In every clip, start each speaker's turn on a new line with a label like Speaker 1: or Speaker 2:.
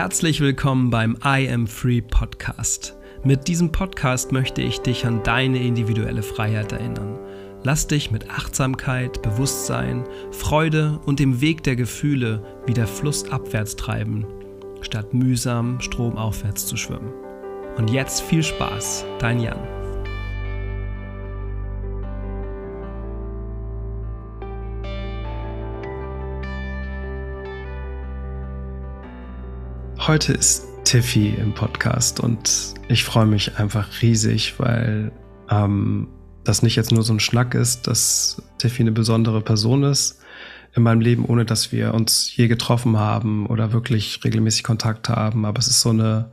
Speaker 1: Herzlich willkommen beim I Am Free Podcast. Mit diesem Podcast möchte ich dich an deine individuelle Freiheit erinnern. Lass dich mit Achtsamkeit, Bewusstsein, Freude und dem Weg der Gefühle wieder flussabwärts treiben, statt mühsam stromaufwärts zu schwimmen. Und jetzt viel Spaß, dein Jan. Heute ist Tiffy im Podcast und ich freue mich einfach riesig, weil ähm, das nicht jetzt nur so ein Schnack ist, dass Tiffy eine besondere Person ist in meinem Leben, ohne dass wir uns je getroffen haben oder wirklich regelmäßig Kontakt haben. Aber es ist so eine,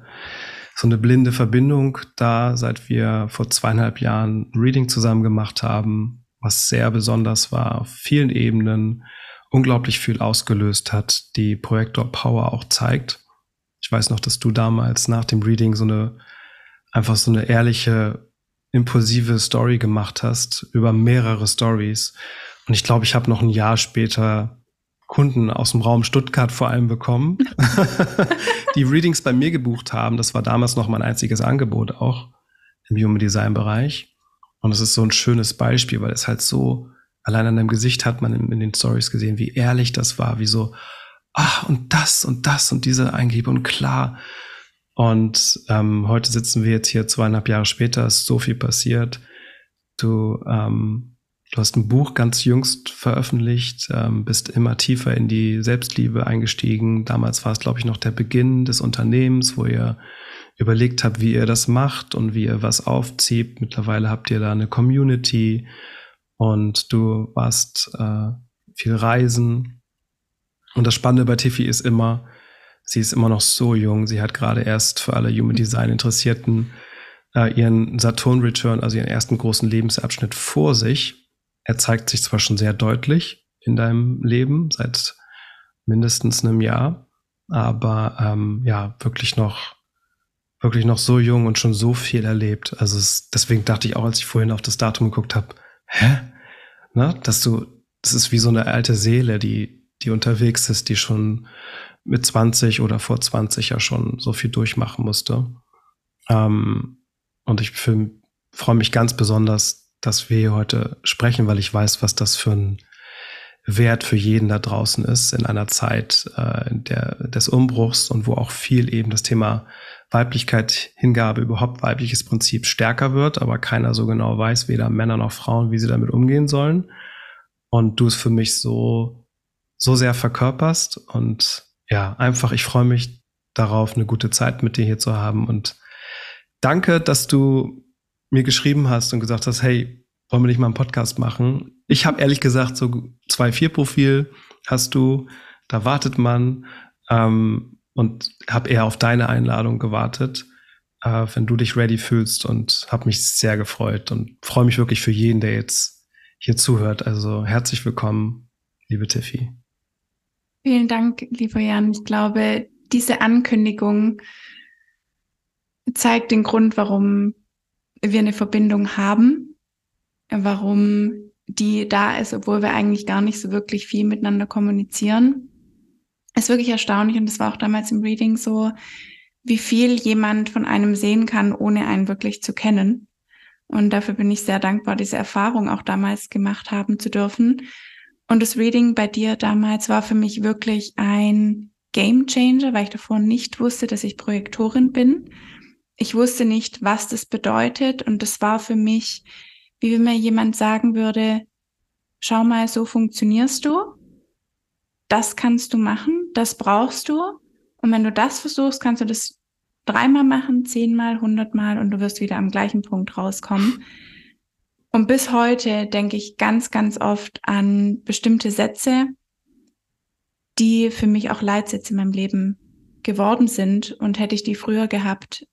Speaker 1: so eine blinde Verbindung da, seit wir vor zweieinhalb Jahren Reading zusammen gemacht haben, was sehr besonders war, auf vielen Ebenen, unglaublich viel ausgelöst hat, die Projektor Power auch zeigt. Ich weiß noch, dass du damals nach dem Reading so eine, einfach so eine ehrliche, impulsive Story gemacht hast über mehrere Stories. Und ich glaube, ich habe noch ein Jahr später Kunden aus dem Raum Stuttgart vor allem bekommen, die Readings bei mir gebucht haben. Das war damals noch mein einziges Angebot auch im Human Design Bereich. Und es ist so ein schönes Beispiel, weil es halt so, allein an deinem Gesicht hat man in, in den Stories gesehen, wie ehrlich das war, wie so, ach, und das und das und diese Eingabe und klar. Und ähm, heute sitzen wir jetzt hier zweieinhalb Jahre später, ist so viel passiert. Du, ähm, du hast ein Buch ganz jüngst veröffentlicht, ähm, bist immer tiefer in die Selbstliebe eingestiegen. Damals war es, glaube ich, noch der Beginn des Unternehmens, wo ihr überlegt habt, wie ihr das macht und wie ihr was aufzieht. Mittlerweile habt ihr da eine Community und du warst äh, viel reisen, und das Spannende bei Tiffy ist immer, sie ist immer noch so jung. Sie hat gerade erst für alle Human Design Interessierten äh, ihren Saturn Return, also ihren ersten großen Lebensabschnitt vor sich. Er zeigt sich zwar schon sehr deutlich in deinem Leben seit mindestens einem Jahr, aber ähm, ja, wirklich noch, wirklich noch so jung und schon so viel erlebt. Also es, deswegen dachte ich auch, als ich vorhin auf das Datum geguckt habe, hä? Na, dass du, das ist wie so eine alte Seele, die, die unterwegs ist, die schon mit 20 oder vor 20 ja schon so viel durchmachen musste. Ähm, und ich freue mich ganz besonders, dass wir hier heute sprechen, weil ich weiß, was das für ein Wert für jeden da draußen ist in einer Zeit äh, der, des Umbruchs und wo auch viel eben das Thema Weiblichkeit, Hingabe, überhaupt weibliches Prinzip stärker wird, aber keiner so genau weiß, weder Männer noch Frauen, wie sie damit umgehen sollen. Und du es für mich so so sehr verkörperst. Und ja, einfach, ich freue mich darauf, eine gute Zeit mit dir hier zu haben. Und danke, dass du mir geschrieben hast und gesagt hast, hey, wollen wir nicht mal einen Podcast machen? Ich habe ehrlich gesagt so zwei vier Profil hast du, da wartet man ähm, und habe eher auf deine Einladung gewartet, äh, wenn du dich ready fühlst und habe mich sehr gefreut und freue mich wirklich für jeden, der jetzt hier zuhört. Also herzlich willkommen, liebe Tiffy.
Speaker 2: Vielen Dank, lieber Jan. Ich glaube, diese Ankündigung zeigt den Grund, warum wir eine Verbindung haben, warum die da ist, obwohl wir eigentlich gar nicht so wirklich viel miteinander kommunizieren. ist wirklich erstaunlich und das war auch damals im Reading so, wie viel jemand von einem sehen kann, ohne einen wirklich zu kennen. Und dafür bin ich sehr dankbar, diese Erfahrung auch damals gemacht haben zu dürfen. Und das Reading bei dir damals war für mich wirklich ein Game Changer, weil ich davor nicht wusste, dass ich Projektorin bin. Ich wusste nicht, was das bedeutet. Und das war für mich, wie wenn mir jemand sagen würde, schau mal, so funktionierst du. Das kannst du machen. Das brauchst du. Und wenn du das versuchst, kannst du das dreimal machen, zehnmal, hundertmal und du wirst wieder am gleichen Punkt rauskommen. Und bis heute denke ich ganz, ganz oft an bestimmte Sätze, die für mich auch Leitsätze in meinem Leben geworden sind. Und hätte ich die früher gehabt,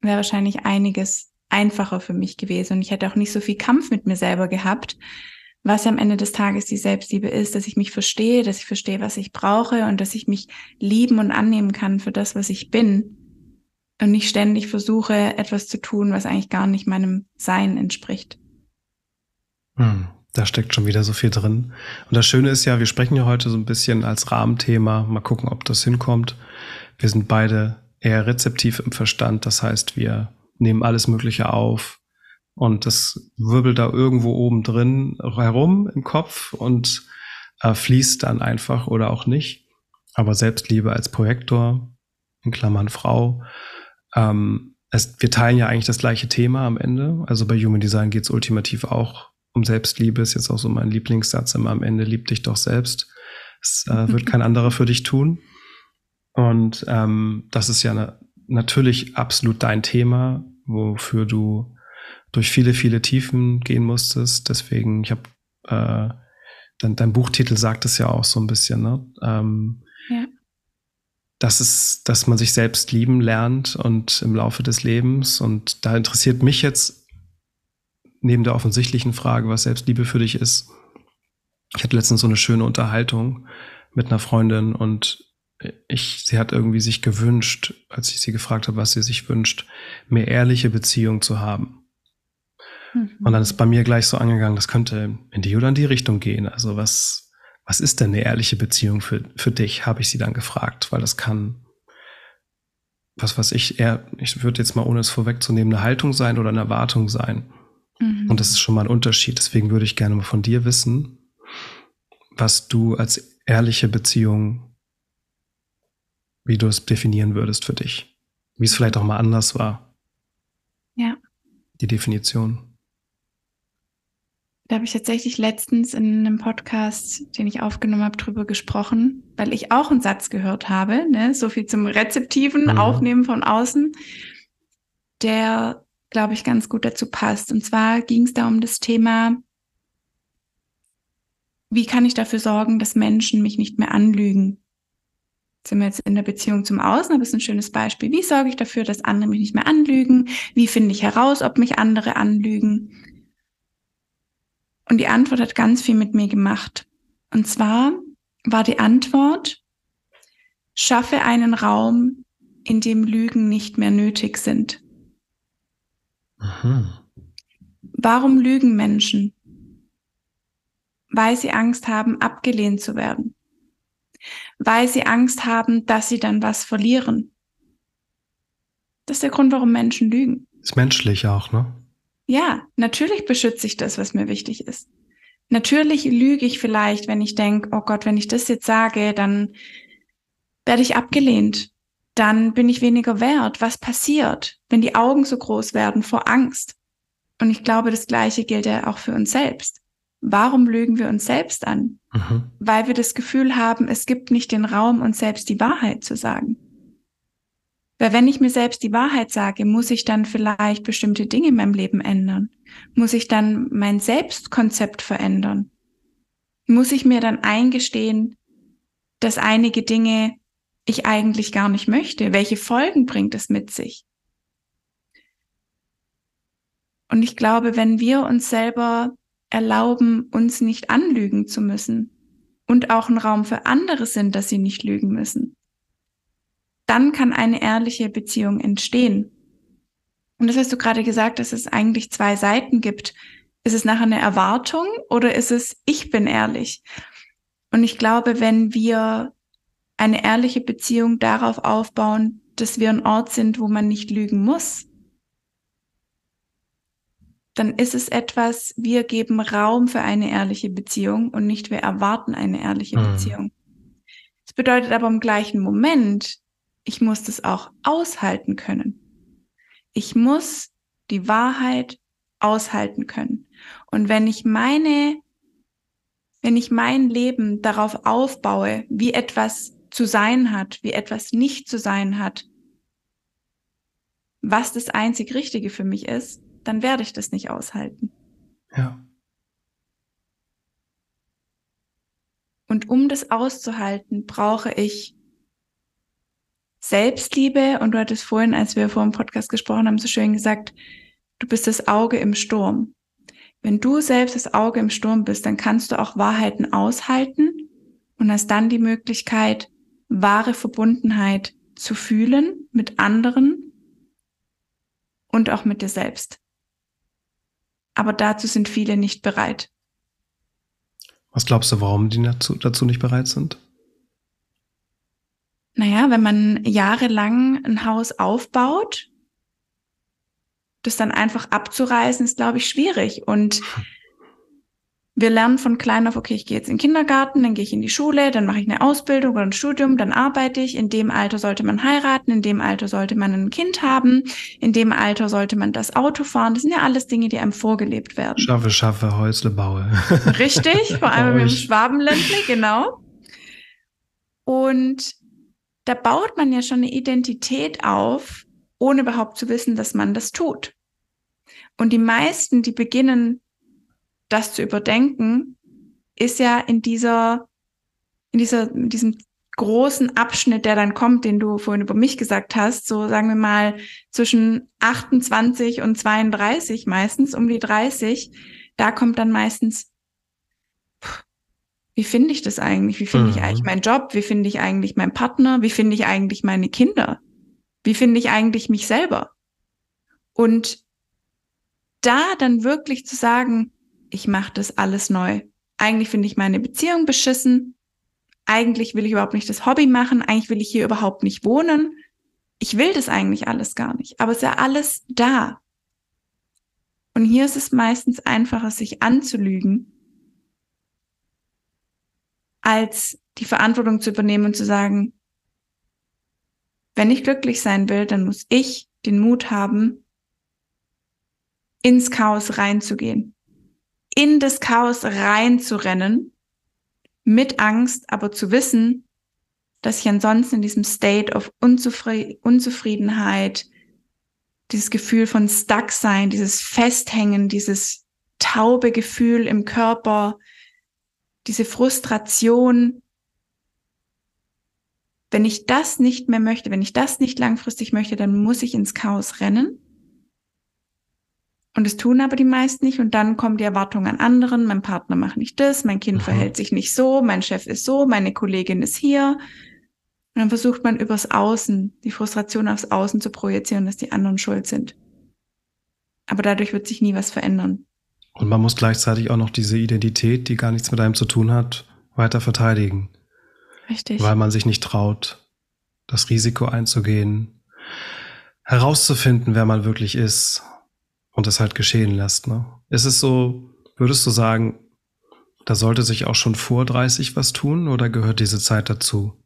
Speaker 2: wäre wahrscheinlich einiges einfacher für mich gewesen. Und ich hätte auch nicht so viel Kampf mit mir selber gehabt, was am Ende des Tages die Selbstliebe ist, dass ich mich verstehe, dass ich verstehe, was ich brauche und dass ich mich lieben und annehmen kann für das, was ich bin. Und nicht ständig versuche, etwas zu tun, was eigentlich gar nicht meinem Sein entspricht.
Speaker 1: Hm, Da steckt schon wieder so viel drin. Und das Schöne ist ja, wir sprechen ja heute so ein bisschen als Rahmenthema. Mal gucken, ob das hinkommt. Wir sind beide eher rezeptiv im Verstand. Das heißt, wir nehmen alles Mögliche auf und das wirbelt da irgendwo oben drin herum im Kopf und äh, fließt dann einfach oder auch nicht. Aber Selbstliebe als Projektor, in Klammern Frau, ähm, es, wir teilen ja eigentlich das gleiche Thema am Ende. Also bei Human Design geht es ultimativ auch um Selbstliebe. Ist jetzt auch so mein Lieblingssatz immer am Ende, lieb dich doch selbst. Es äh, wird kein anderer für dich tun. Und ähm, das ist ja ne, natürlich absolut dein Thema, wofür du durch viele, viele Tiefen gehen musstest. Deswegen, ich habe, äh, dein, dein Buchtitel sagt es ja auch so ein bisschen, ne? Ähm, ja. Das ist, dass man sich selbst lieben lernt und im Laufe des Lebens. Und da interessiert mich jetzt neben der offensichtlichen Frage, was Selbstliebe für dich ist. Ich hatte letztens so eine schöne Unterhaltung mit einer Freundin und ich, sie hat irgendwie sich gewünscht, als ich sie gefragt habe, was sie sich wünscht, mehr ehrliche Beziehung zu haben. Mhm. Und dann ist bei mir gleich so angegangen, das könnte in die oder in die Richtung gehen. Also was, was ist denn eine ehrliche Beziehung für, für dich, habe ich sie dann gefragt, weil das kann, was was ich eher, ich würde jetzt mal ohne es vorwegzunehmen, eine Haltung sein oder eine Erwartung sein. Mhm. Und das ist schon mal ein Unterschied. Deswegen würde ich gerne mal von dir wissen, was du als ehrliche Beziehung wie du es definieren würdest für dich. Wie es vielleicht auch mal anders war.
Speaker 2: Ja.
Speaker 1: Die Definition.
Speaker 2: Da habe ich tatsächlich letztens in einem Podcast, den ich aufgenommen habe, drüber gesprochen, weil ich auch einen Satz gehört habe, ne? so viel zum rezeptiven mhm. Aufnehmen von außen, der, glaube ich, ganz gut dazu passt. Und zwar ging es da um das Thema, wie kann ich dafür sorgen, dass Menschen mich nicht mehr anlügen? sind wir jetzt in der Beziehung zum Außen, aber es ist ein schönes Beispiel. Wie sorge ich dafür, dass andere mich nicht mehr anlügen? Wie finde ich heraus, ob mich andere anlügen? Und die Antwort hat ganz viel mit mir gemacht. Und zwar war die Antwort, schaffe einen Raum, in dem Lügen nicht mehr nötig sind. Aha. Warum lügen Menschen? Weil sie Angst haben, abgelehnt zu werden weil sie Angst haben, dass sie dann was verlieren. Das ist der Grund, warum Menschen lügen.
Speaker 1: Ist menschlich auch, ne?
Speaker 2: Ja, natürlich beschütze ich das, was mir wichtig ist. Natürlich lüge ich vielleicht, wenn ich denke, oh Gott, wenn ich das jetzt sage, dann werde ich abgelehnt. Dann bin ich weniger wert. Was passiert, wenn die Augen so groß werden vor Angst? Und ich glaube, das Gleiche gilt ja auch für uns selbst. Warum lügen wir uns selbst an? Mhm. Weil wir das Gefühl haben, es gibt nicht den Raum, uns selbst die Wahrheit zu sagen. Weil wenn ich mir selbst die Wahrheit sage, muss ich dann vielleicht bestimmte Dinge in meinem Leben ändern? Muss ich dann mein Selbstkonzept verändern? Muss ich mir dann eingestehen, dass einige Dinge ich eigentlich gar nicht möchte? Welche Folgen bringt es mit sich? Und ich glaube, wenn wir uns selber erlauben, uns nicht anlügen zu müssen und auch ein Raum für andere sind, dass sie nicht lügen müssen, dann kann eine ehrliche Beziehung entstehen. Und das hast du gerade gesagt, dass es eigentlich zwei Seiten gibt. Ist es nachher eine Erwartung oder ist es, ich bin ehrlich? Und ich glaube, wenn wir eine ehrliche Beziehung darauf aufbauen, dass wir ein Ort sind, wo man nicht lügen muss, dann ist es etwas, wir geben Raum für eine ehrliche Beziehung und nicht wir erwarten eine ehrliche mhm. Beziehung. Das bedeutet aber im gleichen Moment, ich muss das auch aushalten können. Ich muss die Wahrheit aushalten können. Und wenn ich meine, wenn ich mein Leben darauf aufbaue, wie etwas zu sein hat, wie etwas nicht zu sein hat, was das einzig Richtige für mich ist, dann werde ich das nicht aushalten.
Speaker 1: Ja.
Speaker 2: Und um das auszuhalten, brauche ich Selbstliebe. Und du hattest vorhin, als wir vor dem Podcast gesprochen haben, so schön gesagt, du bist das Auge im Sturm. Wenn du selbst das Auge im Sturm bist, dann kannst du auch Wahrheiten aushalten und hast dann die Möglichkeit, wahre Verbundenheit zu fühlen mit anderen und auch mit dir selbst aber dazu sind viele nicht bereit.
Speaker 1: Was glaubst du, warum die dazu, dazu nicht bereit sind?
Speaker 2: Naja, wenn man jahrelang ein Haus aufbaut, das dann einfach abzureißen, ist, glaube ich, schwierig. Und wir lernen von klein auf, okay, ich gehe jetzt in den Kindergarten, dann gehe ich in die Schule, dann mache ich eine Ausbildung oder ein Studium, dann arbeite ich. In dem Alter sollte man heiraten, in dem Alter sollte man ein Kind haben, in dem Alter sollte man das Auto fahren. Das sind ja alles Dinge, die einem vorgelebt werden.
Speaker 1: Schaffe, schaffe, Häusle baue.
Speaker 2: Richtig, vor allem im Schwabenländle, genau. Und da baut man ja schon eine Identität auf, ohne überhaupt zu wissen, dass man das tut. Und die meisten, die beginnen das zu überdenken, ist ja in dieser, in dieser, in diesem großen Abschnitt, der dann kommt, den du vorhin über mich gesagt hast, so sagen wir mal zwischen 28 und 32 meistens, um die 30, da kommt dann meistens, wie finde ich das eigentlich? Wie finde mhm. ich eigentlich meinen Job? Wie finde ich eigentlich meinen Partner? Wie finde ich eigentlich meine Kinder? Wie finde ich eigentlich mich selber? Und da dann wirklich zu sagen, ich mache das alles neu. Eigentlich finde ich meine Beziehung beschissen. Eigentlich will ich überhaupt nicht das Hobby machen. Eigentlich will ich hier überhaupt nicht wohnen. Ich will das eigentlich alles gar nicht. Aber es ist ja alles da. Und hier ist es meistens einfacher, sich anzulügen, als die Verantwortung zu übernehmen und zu sagen, wenn ich glücklich sein will, dann muss ich den Mut haben, ins Chaos reinzugehen in das Chaos reinzurennen, mit Angst, aber zu wissen, dass ich ansonsten in diesem State of Unzufried Unzufriedenheit, dieses Gefühl von Stucksein, dieses Festhängen, dieses taube Gefühl im Körper, diese Frustration, wenn ich das nicht mehr möchte, wenn ich das nicht langfristig möchte, dann muss ich ins Chaos rennen. Und es tun aber die meisten nicht. Und dann kommt die Erwartung an anderen. Mein Partner macht nicht das, mein Kind mhm. verhält sich nicht so, mein Chef ist so, meine Kollegin ist hier. Und dann versucht man übers Außen, die Frustration aufs Außen zu projizieren, dass die anderen schuld sind. Aber dadurch wird sich nie was verändern.
Speaker 1: Und man muss gleichzeitig auch noch diese Identität, die gar nichts mit einem zu tun hat, weiter verteidigen.
Speaker 2: Richtig.
Speaker 1: Weil man sich nicht traut, das Risiko einzugehen, herauszufinden, wer man wirklich ist und es halt geschehen lässt. Ne? Ist es so, würdest du sagen, da sollte sich auch schon vor 30 was tun oder gehört diese Zeit dazu?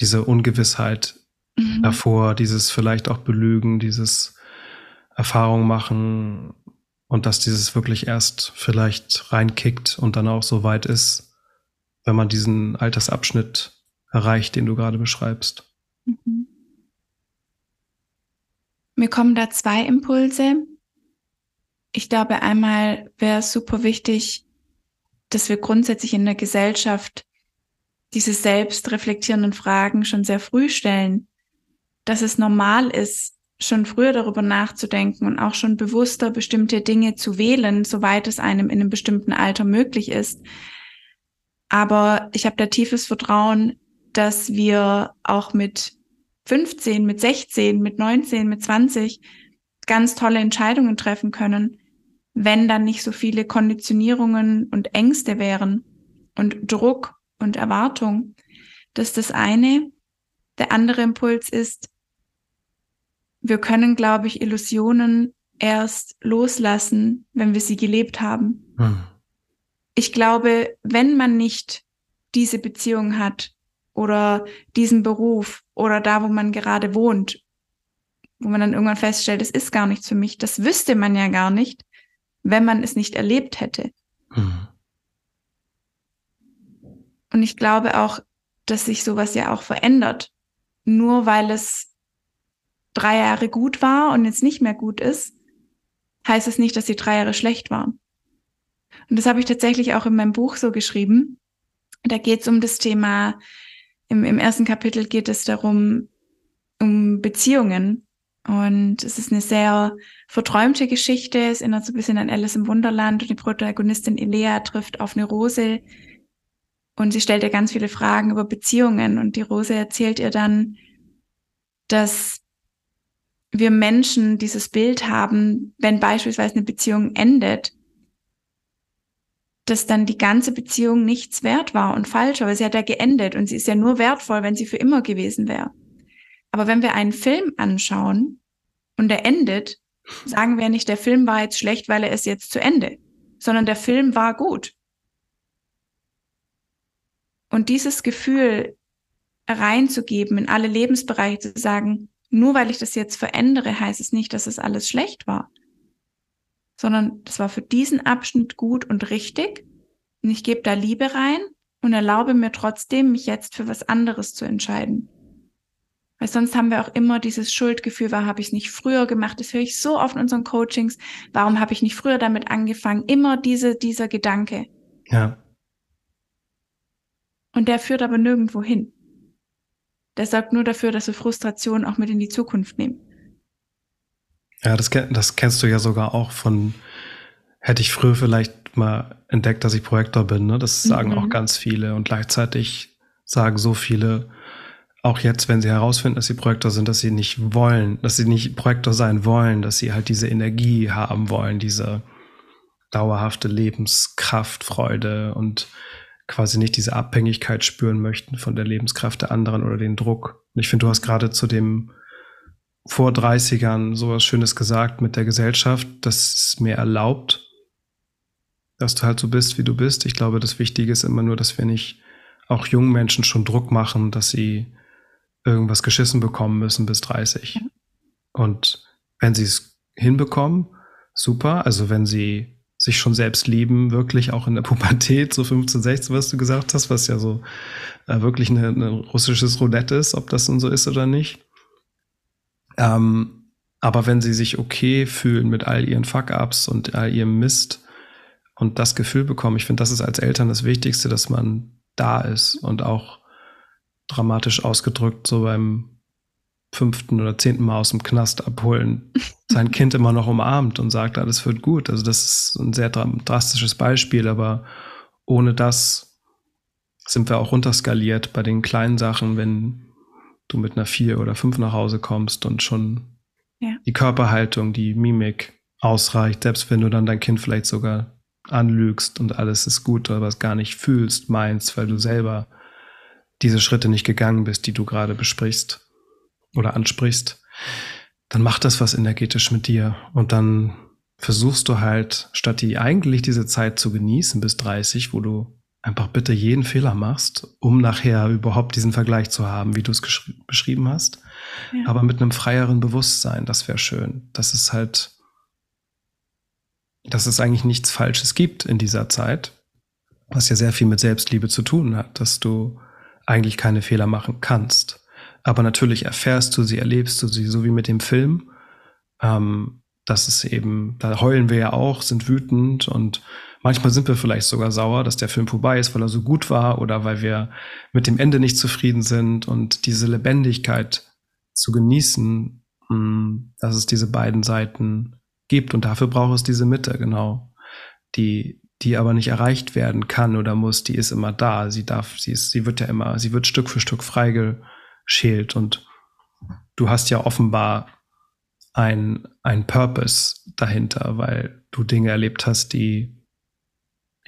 Speaker 1: Diese Ungewissheit mhm. davor, dieses vielleicht auch Belügen, dieses Erfahrung machen und dass dieses wirklich erst vielleicht reinkickt und dann auch so weit ist, wenn man diesen Altersabschnitt erreicht, den du gerade beschreibst. Mhm.
Speaker 2: Mir kommen da zwei Impulse. Ich glaube, einmal wäre es super wichtig, dass wir grundsätzlich in der Gesellschaft diese selbstreflektierenden Fragen schon sehr früh stellen, dass es normal ist, schon früher darüber nachzudenken und auch schon bewusster bestimmte Dinge zu wählen, soweit es einem in einem bestimmten Alter möglich ist. Aber ich habe da tiefes Vertrauen, dass wir auch mit 15, mit 16, mit 19, mit 20 ganz tolle Entscheidungen treffen können, wenn dann nicht so viele Konditionierungen und Ängste wären und Druck und Erwartung. Das ist das eine. Der andere Impuls ist, wir können, glaube ich, Illusionen erst loslassen, wenn wir sie gelebt haben. Hm. Ich glaube, wenn man nicht diese Beziehung hat, oder diesen Beruf oder da, wo man gerade wohnt, wo man dann irgendwann feststellt, es ist gar nichts für mich. Das wüsste man ja gar nicht, wenn man es nicht erlebt hätte. Mhm. Und ich glaube auch, dass sich sowas ja auch verändert. Nur weil es drei Jahre gut war und jetzt nicht mehr gut ist, heißt es nicht, dass die drei Jahre schlecht waren. Und das habe ich tatsächlich auch in meinem Buch so geschrieben. Da geht es um das Thema im, im ersten Kapitel geht es darum, um Beziehungen. Und es ist eine sehr verträumte Geschichte. Es erinnert so ein bisschen an Alice im Wunderland und die Protagonistin Elea trifft auf eine Rose und sie stellt ihr ganz viele Fragen über Beziehungen und die Rose erzählt ihr dann, dass wir Menschen dieses Bild haben, wenn beispielsweise eine Beziehung endet, dass dann die ganze Beziehung nichts wert war und falsch, aber sie hat ja geendet und sie ist ja nur wertvoll, wenn sie für immer gewesen wäre. Aber wenn wir einen Film anschauen und der endet, sagen wir nicht, der Film war jetzt schlecht, weil er ist jetzt zu Ende, sondern der Film war gut. Und dieses Gefühl reinzugeben in alle Lebensbereiche, zu sagen, nur weil ich das jetzt verändere, heißt es nicht, dass es alles schlecht war, sondern das war für diesen Abschnitt gut und richtig. Und ich gebe da Liebe rein und erlaube mir trotzdem, mich jetzt für was anderes zu entscheiden. Weil sonst haben wir auch immer dieses Schuldgefühl, warum habe ich es nicht früher gemacht? Das höre ich so oft in unseren Coachings. Warum habe ich nicht früher damit angefangen? Immer diese, dieser Gedanke.
Speaker 1: Ja.
Speaker 2: Und der führt aber nirgendwo hin. Der sorgt nur dafür, dass wir Frustration auch mit in die Zukunft nehmen.
Speaker 1: Ja, das, das kennst du ja sogar auch von, hätte ich früher vielleicht mal entdeckt, dass ich Projektor bin. Ne? Das sagen mhm. auch ganz viele. Und gleichzeitig sagen so viele, auch jetzt, wenn sie herausfinden, dass sie Projektor sind, dass sie nicht wollen, dass sie nicht Projektor sein wollen, dass sie halt diese Energie haben wollen, diese dauerhafte Lebenskraft, Freude und quasi nicht diese Abhängigkeit spüren möchten von der Lebenskraft der anderen oder den Druck. Und ich finde, du hast gerade zu dem vor 30ern sowas Schönes gesagt mit der Gesellschaft, dass es mir erlaubt, dass du halt so bist, wie du bist. Ich glaube, das Wichtige ist immer nur, dass wir nicht auch jungen Menschen schon Druck machen, dass sie irgendwas geschissen bekommen müssen bis 30. Ja. Und wenn sie es hinbekommen, super. Also wenn sie sich schon selbst lieben, wirklich auch in der Pubertät, so 15, 16, was du gesagt hast, was ja so äh, wirklich ein russisches Roulette ist, ob das nun so ist oder nicht. Ähm, aber wenn sie sich okay fühlen mit all ihren Fuck-ups und all ihrem Mist und das Gefühl bekommen, ich finde, das ist als Eltern das Wichtigste, dass man da ist und auch dramatisch ausgedrückt, so beim fünften oder zehnten Mal aus dem Knast abholen, sein Kind immer noch umarmt und sagt, alles wird gut. Also das ist ein sehr drastisches Beispiel, aber ohne das sind wir auch runterskaliert bei den kleinen Sachen, wenn du mit einer vier oder fünf nach Hause kommst und schon ja. die Körperhaltung, die Mimik ausreicht, selbst wenn du dann dein Kind vielleicht sogar anlügst und alles ist gut, aber es gar nicht fühlst, meinst, weil du selber diese Schritte nicht gegangen bist, die du gerade besprichst oder ansprichst, dann macht das was energetisch mit dir und dann versuchst du halt, statt die eigentlich diese Zeit zu genießen bis 30, wo du einfach bitte jeden Fehler machst, um nachher überhaupt diesen Vergleich zu haben, wie du es beschrieben hast, ja. aber mit einem freieren Bewusstsein, das wäre schön. Das ist halt, dass es eigentlich nichts Falsches gibt in dieser Zeit, was ja sehr viel mit Selbstliebe zu tun hat, dass du eigentlich keine Fehler machen kannst. Aber natürlich erfährst du sie, erlebst du sie, so wie mit dem Film. Ähm, das ist eben, da heulen wir ja auch, sind wütend und manchmal sind wir vielleicht sogar sauer, dass der Film vorbei ist, weil er so gut war oder weil wir mit dem Ende nicht zufrieden sind. Und diese Lebendigkeit zu genießen, mh, hm, dass es diese beiden Seiten gibt. Und dafür braucht es diese Mitte, genau, die die aber nicht erreicht werden kann oder muss, die ist immer da. Sie darf, sie ist, sie wird ja immer, sie wird Stück für Stück freigeschält. Und du hast ja offenbar ein, ein Purpose dahinter, weil du Dinge erlebt hast, die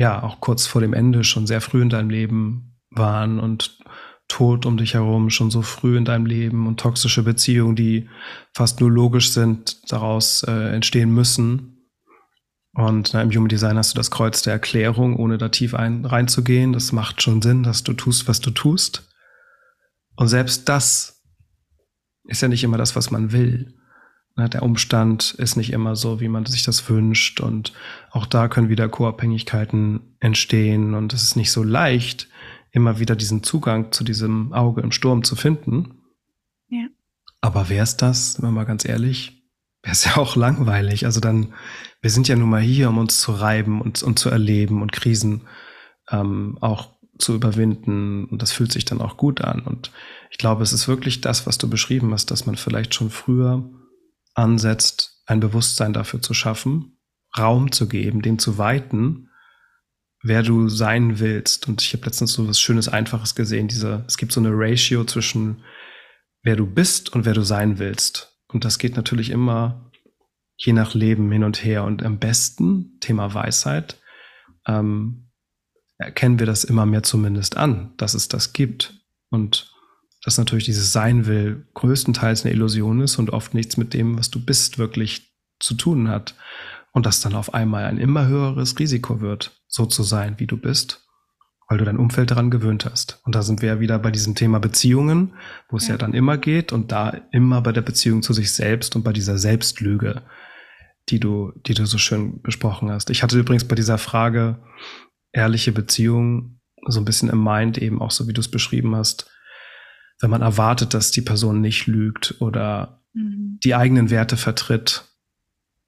Speaker 1: ja auch kurz vor dem Ende schon sehr früh in deinem Leben waren und Tod um dich herum schon so früh in deinem Leben und toxische Beziehungen, die fast nur logisch sind, daraus äh, entstehen müssen und na, im Human Design hast du das Kreuz der Erklärung, ohne da tief ein, reinzugehen. Das macht schon Sinn, dass du tust, was du tust. Und selbst das ist ja nicht immer das, was man will. Der Umstand ist nicht immer so, wie man sich das wünscht. Und auch da können wieder Co-Abhängigkeiten entstehen. Und es ist nicht so leicht, immer wieder diesen Zugang zu diesem Auge im Sturm zu finden. Ja. Aber wer ist das, wenn man mal ganz ehrlich? wäre es ja auch langweilig. Also dann, wir sind ja nun mal hier, um uns zu reiben und, und zu erleben und Krisen ähm, auch zu überwinden. Und das fühlt sich dann auch gut an. Und ich glaube, es ist wirklich das, was du beschrieben hast, dass man vielleicht schon früher ansetzt, ein Bewusstsein dafür zu schaffen, Raum zu geben, den zu weiten, wer du sein willst. Und ich habe letztens so was Schönes, Einfaches gesehen. Diese, es gibt so eine Ratio zwischen wer du bist und wer du sein willst. Und das geht natürlich immer je nach Leben hin und her. Und am besten, Thema Weisheit, ähm, erkennen wir das immer mehr zumindest an, dass es das gibt. Und dass natürlich dieses Sein will größtenteils eine Illusion ist und oft nichts mit dem, was du bist, wirklich zu tun hat. Und dass dann auf einmal ein immer höheres Risiko wird, so zu sein, wie du bist, weil du dein Umfeld daran gewöhnt hast. Und da sind wir ja wieder bei diesem Thema Beziehungen, wo es ja. ja dann immer geht und da immer bei der Beziehung zu sich selbst und bei dieser Selbstlüge, die du, die du so schön besprochen hast. Ich hatte übrigens bei dieser Frage ehrliche Beziehung so ein bisschen im Mind eben auch so, wie du es beschrieben hast, wenn man erwartet, dass die Person nicht lügt oder mhm. die eigenen Werte vertritt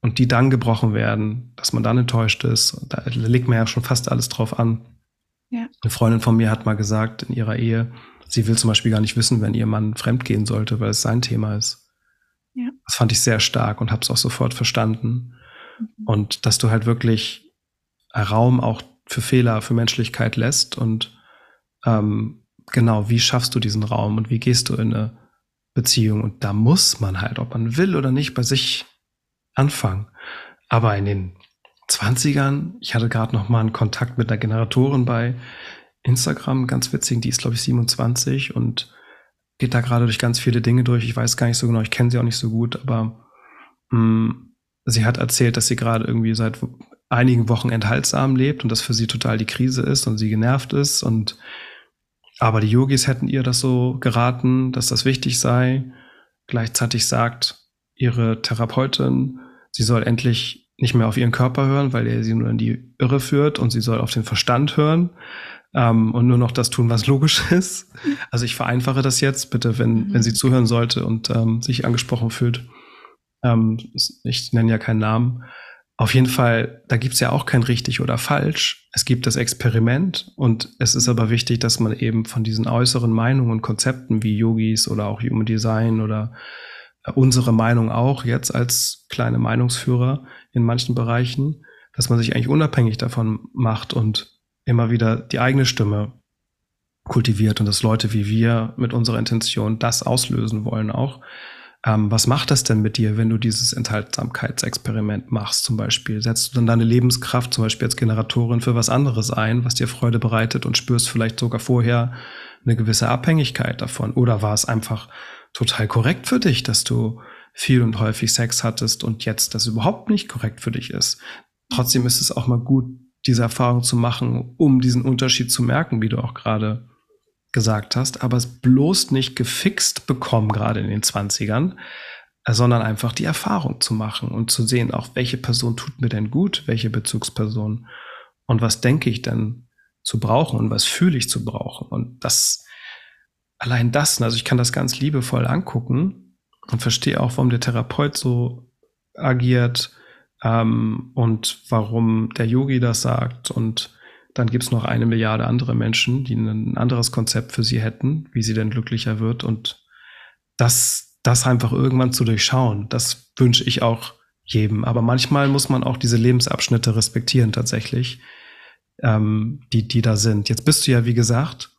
Speaker 1: und die dann gebrochen werden, dass man dann enttäuscht ist. Da legt man ja schon fast alles drauf an. Ja. Eine Freundin von mir hat mal gesagt in ihrer Ehe, sie will zum Beispiel gar nicht wissen, wenn ihr Mann fremdgehen sollte, weil es sein Thema ist. Ja. Das fand ich sehr stark und habe es auch sofort verstanden. Mhm. Und dass du halt wirklich Raum auch für Fehler, für Menschlichkeit lässt und ähm, genau, wie schaffst du diesen Raum und wie gehst du in eine Beziehung? Und da muss man halt, ob man will oder nicht, bei sich anfangen. Aber in den 20ern, ich hatte gerade noch mal einen Kontakt mit einer Generatorin bei Instagram, ganz witzig, die ist glaube ich 27 und geht da gerade durch ganz viele Dinge durch. Ich weiß gar nicht so genau, ich kenne sie auch nicht so gut, aber mh, mm, sie hat erzählt, dass sie gerade irgendwie seit einigen Wochen enthaltsam lebt und das für sie total die Krise ist und sie genervt ist und aber die Yogis hätten ihr das so geraten, dass das wichtig sei. Gleichzeitig sagt ihre Therapeutin, sie soll endlich nicht mehr auf ihren Körper hören, weil er sie nur in die Irre führt und sie soll auf den Verstand hören ähm, und nur noch das tun, was logisch ist. Also ich vereinfache das jetzt, bitte, wenn, mhm. wenn sie zuhören sollte und ähm, sich angesprochen fühlt. Ähm, ich nenne ja keinen Namen. Auf jeden Fall, da gibt's ja auch kein richtig oder falsch. Es gibt das Experiment und es ist aber wichtig, dass man eben von diesen äußeren Meinungen und Konzepten wie Yogis oder auch Human Design oder äh, unsere Meinung auch jetzt als kleine Meinungsführer in manchen Bereichen, dass man sich eigentlich unabhängig davon macht und immer wieder die eigene Stimme kultiviert und dass Leute wie wir mit unserer Intention das auslösen wollen auch ähm, was macht das denn mit dir, wenn du dieses Enthaltsamkeitsexperiment machst zum Beispiel? Setzt du dann deine Lebenskraft zum Beispiel als Generatorin für was anderes ein, was dir Freude bereitet und spürst vielleicht sogar vorher eine gewisse Abhängigkeit davon? Oder war es einfach total korrekt für dich, dass du viel und häufig Sex hattest und jetzt das überhaupt nicht korrekt für dich ist? Trotzdem ist es auch mal gut, diese Erfahrung zu machen, um diesen Unterschied zu merken, wie du auch gerade gesagt hast, aber es bloß nicht gefixt bekommen, gerade in den Zwanzigern, äh, sondern einfach die Erfahrung zu machen und zu sehen, auch welche Person tut mir denn gut, welche Bezugsperson und was denke ich denn zu brauchen und was fühle ich zu brauchen. Und das, allein das, also ich kann das ganz liebevoll angucken und verstehe auch, warum der Therapeut so agiert ähm, und warum der Yogi das sagt und dann gibt es noch eine Milliarde andere Menschen, die ein anderes Konzept für sie hätten, wie sie denn glücklicher wird. Und das, das einfach irgendwann zu durchschauen, das wünsche ich auch jedem. Aber manchmal muss man auch diese Lebensabschnitte respektieren tatsächlich, ähm, die, die da sind. Jetzt bist du ja, wie gesagt,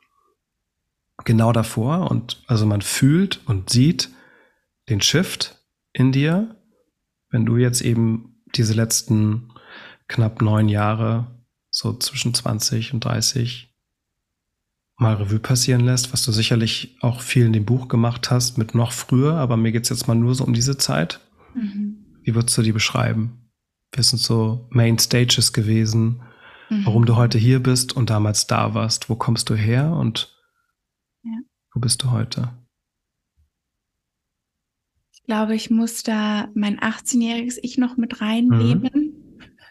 Speaker 1: genau davor und also man fühlt und sieht den Shift in dir, wenn du jetzt eben diese letzten knapp neun Jahre so zwischen 20 und 30 mal Revue passieren lässt, was du sicherlich auch viel in dem Buch gemacht hast mit noch früher, aber mir geht's jetzt mal nur so um diese Zeit. Mhm. Wie würdest du die beschreiben? Wir sind so Main Stages gewesen, mhm. warum du heute hier bist und damals da warst. Wo kommst du her und ja. wo bist du heute?
Speaker 2: Ich glaube, ich muss da mein 18-jähriges Ich noch mit reinnehmen. Mhm.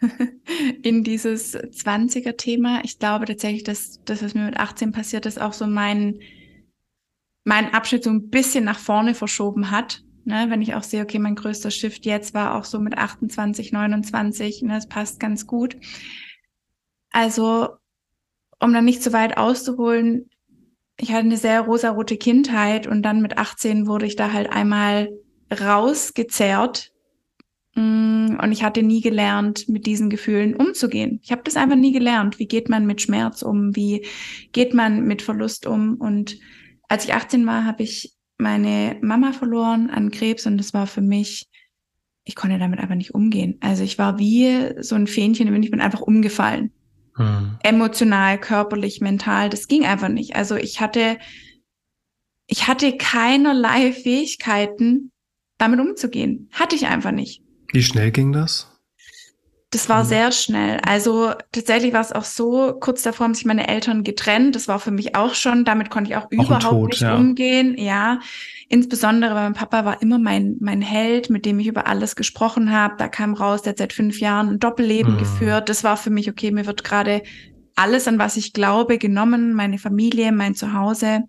Speaker 2: in dieses 20er-Thema. Ich glaube tatsächlich, dass das, was mir mit 18 passiert ist, auch so mein, mein Abschnitt so ein bisschen nach vorne verschoben hat. Ne, wenn ich auch sehe, okay, mein größter Shift jetzt war auch so mit 28, 29, ne, das passt ganz gut. Also, um dann nicht zu weit auszuholen, ich hatte eine sehr rosarote Kindheit und dann mit 18 wurde ich da halt einmal rausgezerrt und ich hatte nie gelernt, mit diesen Gefühlen umzugehen. Ich habe das einfach nie gelernt. Wie geht man mit Schmerz um? Wie geht man mit Verlust um? Und als ich 18 war, habe ich meine Mama verloren an Krebs und das war für mich, ich konnte damit einfach nicht umgehen. Also ich war wie so ein Fähnchen ich bin einfach umgefallen. Mhm. Emotional, körperlich, mental, das ging einfach nicht. Also ich hatte, ich hatte keinerlei Fähigkeiten, damit umzugehen. Hatte ich einfach nicht.
Speaker 1: Wie schnell ging das?
Speaker 2: Das war mhm. sehr schnell. Also tatsächlich war es auch so, kurz davor haben sich meine Eltern getrennt. Das war für mich auch schon, damit konnte ich auch, auch überhaupt Tod, nicht ja. umgehen. Ja, insbesondere, weil mein Papa war immer mein, mein Held, mit dem ich über alles gesprochen habe. Da kam raus, der hat seit fünf Jahren ein Doppelleben mhm. geführt. Das war für mich, okay, mir wird gerade alles, an was ich glaube, genommen, meine Familie, mein Zuhause.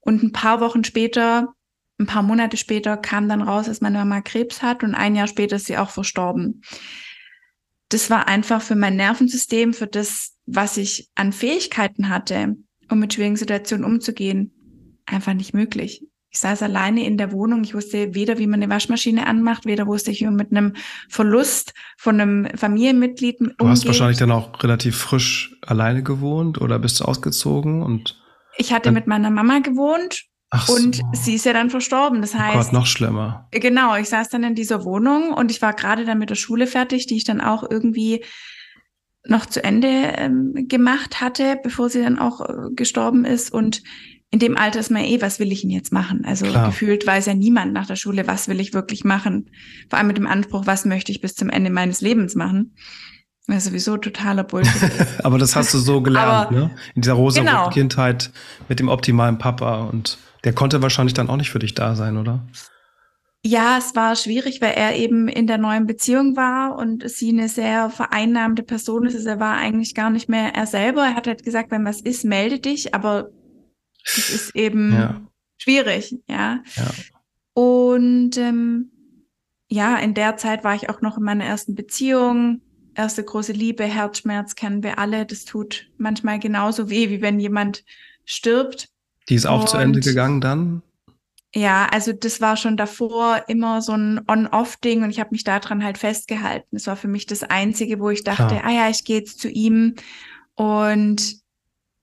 Speaker 2: Und ein paar Wochen später, ein paar Monate später kam dann raus, dass meine Mama Krebs hat und ein Jahr später ist sie auch verstorben das war einfach für mein Nervensystem, für das, was ich an Fähigkeiten hatte, um mit schwierigen Situationen umzugehen, einfach nicht möglich. Ich saß alleine in der Wohnung. Ich wusste weder, wie man eine Waschmaschine anmacht, weder wusste ich, wie man mit einem Verlust von einem Familienmitglied umgeht.
Speaker 1: Du hast wahrscheinlich dann auch relativ frisch alleine gewohnt oder bist du ausgezogen und?
Speaker 2: Ich hatte mit meiner Mama gewohnt Ach und so. sie ist ja dann verstorben. Das heißt. Oh
Speaker 1: Gott, noch schlimmer.
Speaker 2: Genau, ich saß dann in dieser Wohnung und ich war gerade dann mit der Schule fertig, die ich dann auch irgendwie noch zu Ende ähm, gemacht hatte, bevor sie dann auch äh, gestorben ist. Und in dem Alter ist man eh, was will ich denn jetzt machen? Also Klar. gefühlt weiß ja niemand nach der Schule, was will ich wirklich machen. Vor allem mit dem Anspruch, was möchte ich bis zum Ende meines Lebens machen. Was sowieso totaler Bullshit
Speaker 1: Aber das hast du so gelernt, Aber, ne? In dieser rosa genau. Kindheit mit dem optimalen Papa und der konnte wahrscheinlich dann auch nicht für dich da sein, oder?
Speaker 2: Ja, es war schwierig, weil er eben in der neuen Beziehung war und sie eine sehr vereinnahmte Person ist. Also er war eigentlich gar nicht mehr er selber. Er hat halt gesagt, wenn was ist, melde dich, aber es ist eben ja. schwierig, ja. ja. Und ähm, ja, in der Zeit war ich auch noch in meiner ersten Beziehung. Erste große Liebe, Herzschmerz kennen wir alle. Das tut manchmal genauso weh, wie wenn jemand stirbt.
Speaker 1: Die ist auch und, zu Ende gegangen dann?
Speaker 2: Ja, also das war schon davor immer so ein On-Off-Ding und ich habe mich daran halt festgehalten. Das war für mich das Einzige, wo ich dachte, Klar. ah ja, ich gehe jetzt zu ihm und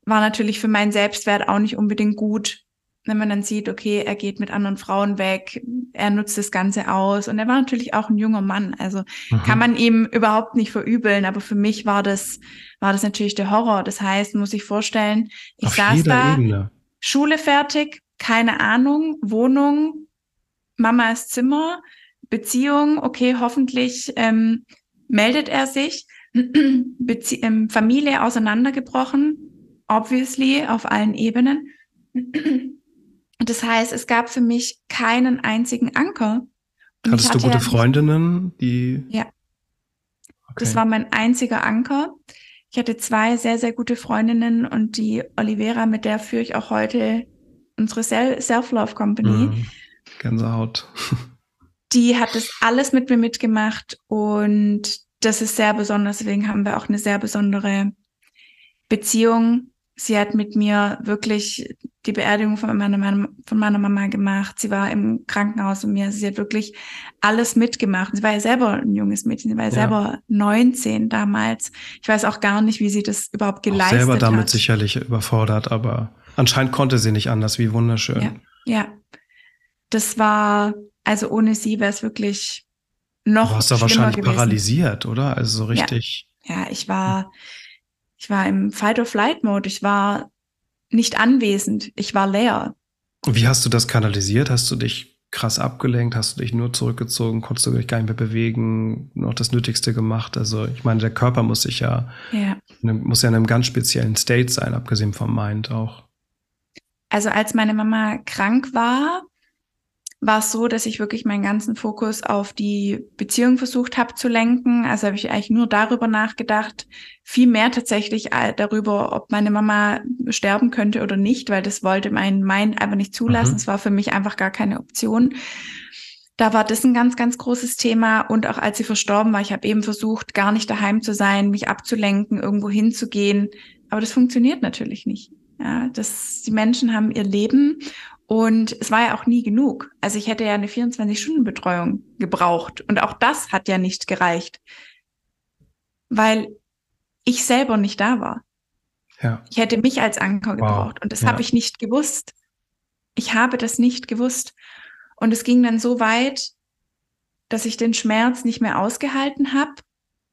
Speaker 2: war natürlich für meinen Selbstwert auch nicht unbedingt gut, wenn man dann sieht, okay, er geht mit anderen Frauen weg, er nutzt das Ganze aus und er war natürlich auch ein junger Mann, also mhm. kann man ihm überhaupt nicht verübeln, aber für mich war das war das natürlich der Horror. Das heißt, muss ich vorstellen, ich Auf saß da, Ebene. Schule fertig, keine Ahnung, Wohnung, Mamas Zimmer, Beziehung, okay, hoffentlich ähm, meldet er sich, Bezie ähm, Familie auseinandergebrochen, obviously auf allen Ebenen. Das heißt, es gab für mich keinen einzigen Anker.
Speaker 1: Und Hattest hatte du gute ja Freundinnen, die?
Speaker 2: Ja. Okay. Das war mein einziger Anker. Ich hatte zwei sehr, sehr gute Freundinnen und die Olivera, mit der führe ich auch heute unsere Self-Love Company. Mhm.
Speaker 1: Gänsehaut.
Speaker 2: Die hat das alles mit mir mitgemacht und das ist sehr besonders. Deswegen haben wir auch eine sehr besondere Beziehung. Sie hat mit mir wirklich die Beerdigung von meiner, von meiner Mama gemacht. Sie war im Krankenhaus mit mir. Sie hat wirklich alles mitgemacht. Sie war ja selber ein junges Mädchen. Sie war ja, ja. selber 19 damals. Ich weiß auch gar nicht, wie sie das überhaupt geleistet hat.
Speaker 1: selber damit hat. sicherlich überfordert, aber anscheinend konnte sie nicht anders. Wie wunderschön.
Speaker 2: Ja, ja. Das war, also ohne sie wäre es wirklich noch. Du
Speaker 1: warst da wahrscheinlich gewesen. paralysiert, oder? Also so richtig.
Speaker 2: Ja, ja ich war, ich war im Fight-or-Flight-Mode. Ich war nicht anwesend. Ich war leer.
Speaker 1: Wie hast du das kanalisiert? Hast du dich krass abgelenkt? Hast du dich nur zurückgezogen? Konntest du dich gar nicht mehr bewegen? Noch das Nötigste gemacht? Also, ich meine, der Körper muss sich ja, ja. muss ja in einem ganz speziellen State sein, abgesehen vom Mind auch.
Speaker 2: Also, als meine Mama krank war, war es so, dass ich wirklich meinen ganzen Fokus auf die Beziehung versucht habe zu lenken. Also habe ich eigentlich nur darüber nachgedacht, viel mehr tatsächlich darüber, ob meine Mama sterben könnte oder nicht, weil das wollte mein Mind einfach nicht zulassen. Mhm. Es mhm. war für mich einfach gar keine Option. Da war das ein ganz, ganz großes Thema. Und auch als sie verstorben war, ich habe eben versucht, gar nicht daheim zu sein, mich abzulenken, irgendwo hinzugehen. Aber das funktioniert natürlich nicht. Ja, das, die Menschen haben ihr Leben und es war ja auch nie genug. Also ich hätte ja eine 24-Stunden-Betreuung gebraucht. Und auch das hat ja nicht gereicht. Weil ich selber nicht da war. Ja. Ich hätte mich als Anker wow. gebraucht. Und das ja. habe ich nicht gewusst. Ich habe das nicht gewusst. Und es ging dann so weit, dass ich den Schmerz nicht mehr ausgehalten habe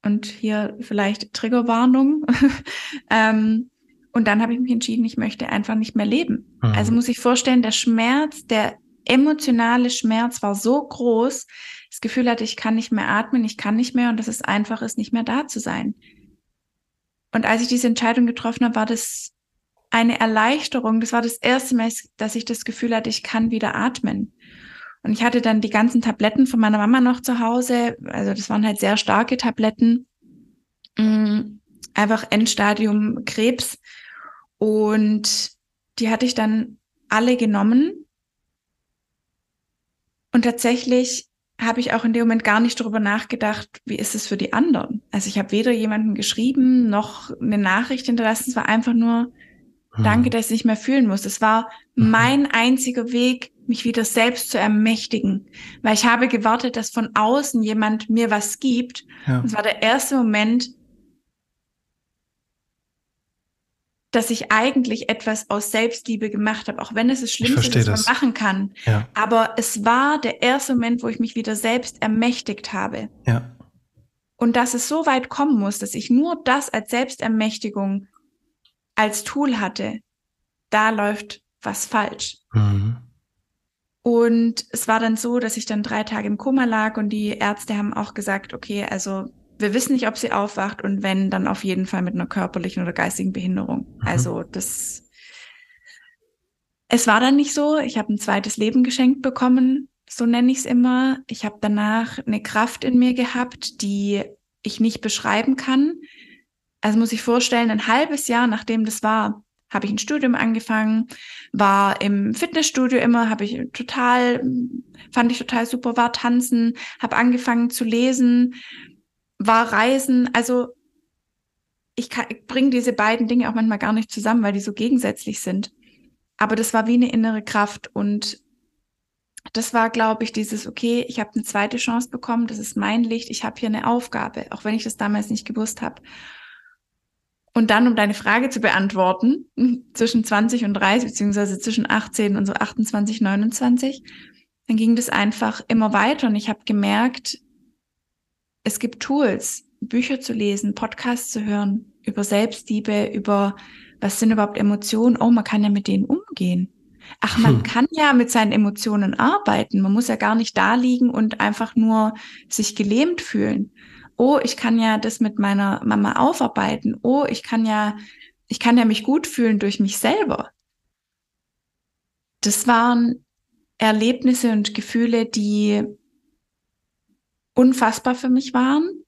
Speaker 2: Und hier vielleicht Triggerwarnung. ähm, und dann habe ich mich entschieden, ich möchte einfach nicht mehr leben. Mhm. Also muss ich vorstellen, der Schmerz, der emotionale Schmerz war so groß, das Gefühl hatte, ich kann nicht mehr atmen, ich kann nicht mehr und dass es einfach ist, nicht mehr da zu sein. Und als ich diese Entscheidung getroffen habe, war das eine Erleichterung. Das war das erste Mal, dass ich das Gefühl hatte, ich kann wieder atmen. Und ich hatte dann die ganzen Tabletten von meiner Mama noch zu Hause. Also das waren halt sehr starke Tabletten. Mm, einfach Endstadium Krebs. Und die hatte ich dann alle genommen. Und tatsächlich habe ich auch in dem Moment gar nicht darüber nachgedacht, wie ist es für die anderen. Also ich habe weder jemanden geschrieben noch eine Nachricht hinterlassen. Es war einfach nur, hm. danke, dass ich nicht mehr fühlen muss. Es war mhm. mein einziger Weg, mich wieder selbst zu ermächtigen. Weil ich habe gewartet, dass von außen jemand mir was gibt. Ja. Und es war der erste Moment, dass ich eigentlich etwas aus Selbstliebe gemacht habe, auch wenn es das Schlimmste ist, was man machen kann. Ja. Aber es war der erste Moment, wo ich mich wieder selbst ermächtigt habe. Ja. Und dass es so weit kommen muss, dass ich nur das als Selbstermächtigung als Tool hatte, da läuft was falsch. Mhm. Und es war dann so, dass ich dann drei Tage im Koma lag und die Ärzte haben auch gesagt, okay, also wir wissen nicht, ob sie aufwacht und wenn, dann auf jeden Fall mit einer körperlichen oder geistigen Behinderung. Mhm. Also das, es war dann nicht so. Ich habe ein zweites Leben geschenkt bekommen, so nenne ich es immer. Ich habe danach eine Kraft in mir gehabt, die ich nicht beschreiben kann. Also muss ich vorstellen, ein halbes Jahr nachdem das war, habe ich ein Studium angefangen, war im Fitnessstudio immer, habe ich total, fand ich total super, war tanzen, habe angefangen zu lesen, war reisen. Also ich, ich bringe diese beiden Dinge auch manchmal gar nicht zusammen, weil die so gegensätzlich sind. Aber das war wie eine innere Kraft und das war, glaube ich, dieses, okay, ich habe eine zweite Chance bekommen, das ist mein Licht, ich habe hier eine Aufgabe, auch wenn ich das damals nicht gewusst habe. Und dann, um deine Frage zu beantworten, zwischen 20 und 30, beziehungsweise zwischen 18 und so 28, 29, dann ging das einfach immer weiter und ich habe gemerkt, es gibt Tools, Bücher zu lesen, Podcasts zu hören, über Selbstliebe, über was sind überhaupt Emotionen. Oh, man kann ja mit denen umgehen. Ach, man hm. kann ja mit seinen Emotionen arbeiten. Man muss ja gar nicht da liegen und einfach nur sich gelähmt fühlen oh, ich kann ja das mit meiner Mama aufarbeiten, oh, ich kann ja, ich kann ja mich gut fühlen durch mich selber. Das waren Erlebnisse und Gefühle, die unfassbar für mich waren.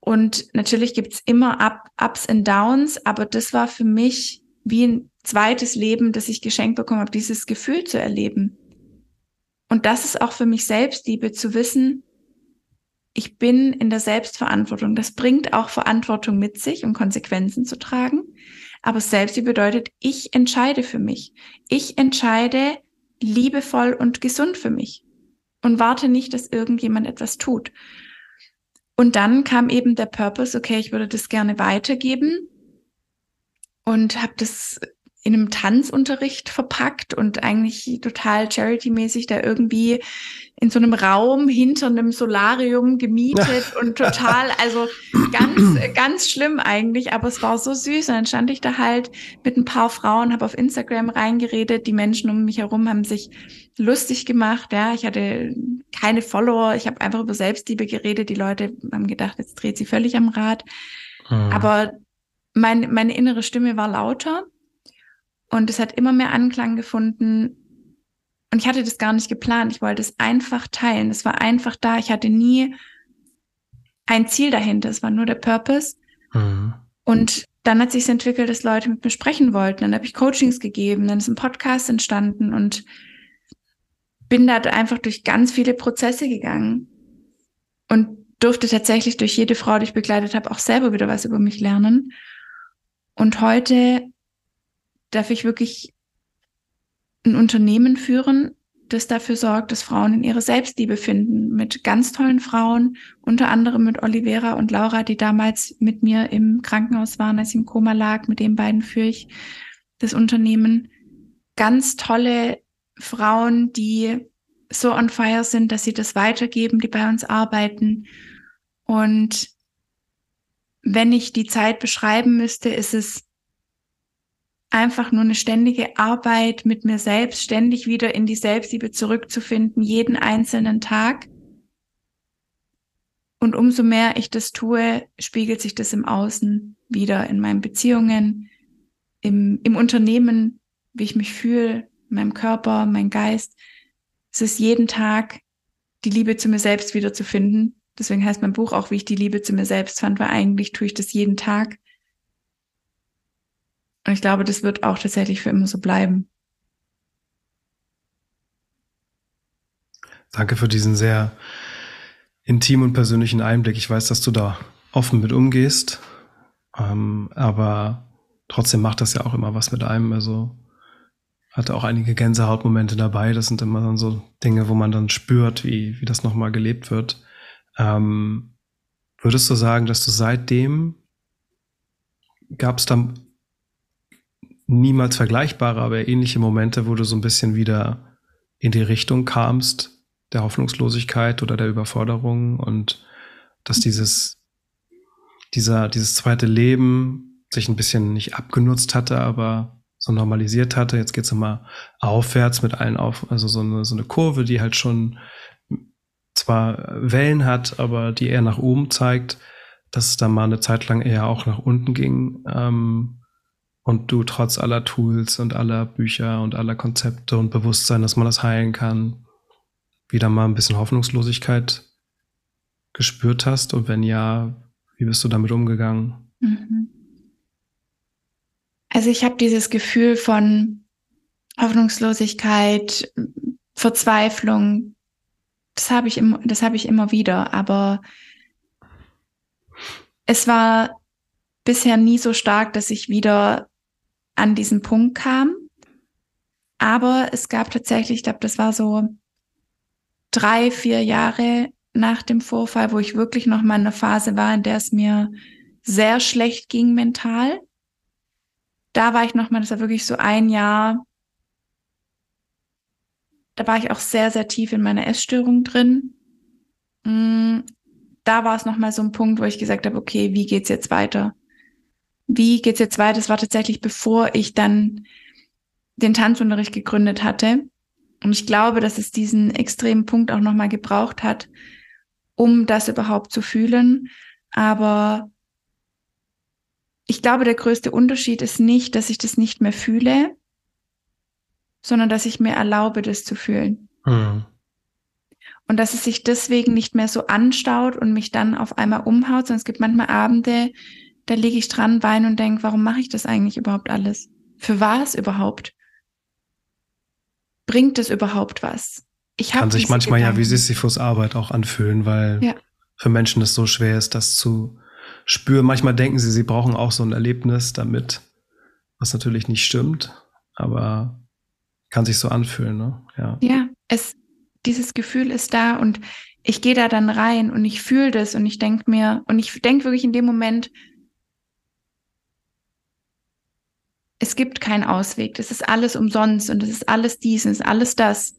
Speaker 2: Und natürlich gibt's immer Up, Ups und Downs, aber das war für mich wie ein zweites Leben, das ich geschenkt bekommen habe, dieses Gefühl zu erleben. Und das ist auch für mich Selbstliebe zu wissen, ich bin in der Selbstverantwortung. Das bringt auch Verantwortung mit sich und Konsequenzen zu tragen. Aber Selbstliebe bedeutet, ich entscheide für mich. Ich entscheide liebevoll und gesund für mich und warte nicht, dass irgendjemand etwas tut. Und dann kam eben der Purpose, okay, ich würde das gerne weitergeben und habe das in einem Tanzunterricht verpackt und eigentlich total charity-mäßig da irgendwie in so einem Raum hinter einem Solarium gemietet und total, also ganz, ganz schlimm eigentlich, aber es war so süß. Und dann stand ich da halt mit ein paar Frauen, habe auf Instagram reingeredet, die Menschen um mich herum haben sich lustig gemacht, ja, ich hatte keine Follower, ich habe einfach über Selbstliebe geredet, die Leute haben gedacht, jetzt dreht sie völlig am Rad. Mhm. Aber mein, meine innere Stimme war lauter und es hat immer mehr Anklang gefunden. Und ich hatte das gar nicht geplant. Ich wollte es einfach teilen. Es war einfach da. Ich hatte nie ein Ziel dahinter. Es war nur der Purpose. Mhm. Und dann hat sich entwickelt, dass Leute mit mir sprechen wollten. Dann habe ich Coachings gegeben, dann ist ein Podcast entstanden und bin da einfach durch ganz viele Prozesse gegangen und durfte tatsächlich durch jede Frau, die ich begleitet habe, auch selber wieder was über mich lernen. Und heute darf ich wirklich ein Unternehmen führen, das dafür sorgt, dass Frauen in ihre Selbstliebe finden, mit ganz tollen Frauen, unter anderem mit Olivera und Laura, die damals mit mir im Krankenhaus waren, als ich im Koma lag. Mit den beiden führe ich das Unternehmen. Ganz tolle Frauen, die so on fire sind, dass sie das weitergeben, die bei uns arbeiten. Und wenn ich die Zeit beschreiben müsste, ist es einfach nur eine ständige Arbeit mit mir selbst, ständig wieder in die Selbstliebe zurückzufinden, jeden einzelnen Tag. Und umso mehr ich das tue, spiegelt sich das im Außen wieder in meinen Beziehungen, im, im Unternehmen, wie ich mich fühle, meinem Körper, mein Geist. Es ist jeden Tag die Liebe zu mir selbst wiederzufinden. Deswegen heißt mein Buch auch, wie ich die Liebe zu mir selbst fand, weil eigentlich tue ich das jeden Tag. Und ich glaube, das wird auch tatsächlich für immer so bleiben.
Speaker 1: Danke für diesen sehr intimen und persönlichen Einblick. Ich weiß, dass du da offen mit umgehst, ähm, aber trotzdem macht das ja auch immer was mit einem. Also hatte auch einige Gänsehautmomente dabei. Das sind immer dann so Dinge, wo man dann spürt, wie, wie das nochmal gelebt wird. Ähm, würdest du sagen, dass du seitdem gab es dann niemals vergleichbare, aber ähnliche Momente, wo du so ein bisschen wieder in die Richtung kamst, der Hoffnungslosigkeit oder der Überforderung und dass dieses, dieser, dieses zweite Leben sich ein bisschen nicht abgenutzt hatte, aber so normalisiert hatte. Jetzt geht's immer aufwärts mit allen auf, also so eine, so eine Kurve, die halt schon zwar Wellen hat, aber die eher nach oben zeigt, dass es da mal eine Zeit lang eher auch nach unten ging. Ähm, und du trotz aller Tools und aller Bücher und aller Konzepte und Bewusstsein, dass man das heilen kann, wieder mal ein bisschen Hoffnungslosigkeit gespürt hast? Und wenn ja, wie bist du damit umgegangen? Mhm.
Speaker 2: Also ich habe dieses Gefühl von Hoffnungslosigkeit, Verzweiflung, das habe ich, im, hab ich immer wieder, aber es war bisher nie so stark, dass ich wieder an diesen Punkt kam. Aber es gab tatsächlich, ich glaube, das war so drei, vier Jahre nach dem Vorfall, wo ich wirklich noch mal in einer Phase war, in der es mir sehr schlecht ging mental. Da war ich noch mal, das war wirklich so ein Jahr. Da war ich auch sehr, sehr tief in meiner Essstörung drin. Mm, da war es noch mal so ein Punkt, wo ich gesagt habe, okay, wie geht's jetzt weiter? Wie geht's jetzt weiter? Das war tatsächlich bevor ich dann den Tanzunterricht gegründet hatte. Und ich glaube, dass es diesen extremen Punkt auch nochmal gebraucht hat, um das überhaupt zu fühlen. Aber ich glaube, der größte Unterschied ist nicht, dass ich das nicht mehr fühle, sondern dass ich mir erlaube, das zu fühlen. Mhm. Und dass es sich deswegen nicht mehr so anstaut und mich dann auf einmal umhaut, sondern es gibt manchmal Abende, da liege ich dran, weine und denke, warum mache ich das eigentlich überhaupt alles? Für was überhaupt? Bringt es überhaupt was?
Speaker 1: Ich Kann sich manchmal Gedanken. ja wie Sisyphus Arbeit auch anfühlen, weil ja. für Menschen es so schwer ist, das zu spüren. Manchmal denken sie, sie brauchen auch so ein Erlebnis damit, was natürlich nicht stimmt, aber kann sich so anfühlen, ne?
Speaker 2: Ja. Ja, es, dieses Gefühl ist da und ich gehe da dann rein und ich fühle das und ich denke mir, und ich denke wirklich in dem Moment, es gibt keinen Ausweg. Das ist alles umsonst und es ist alles dies und es ist alles das.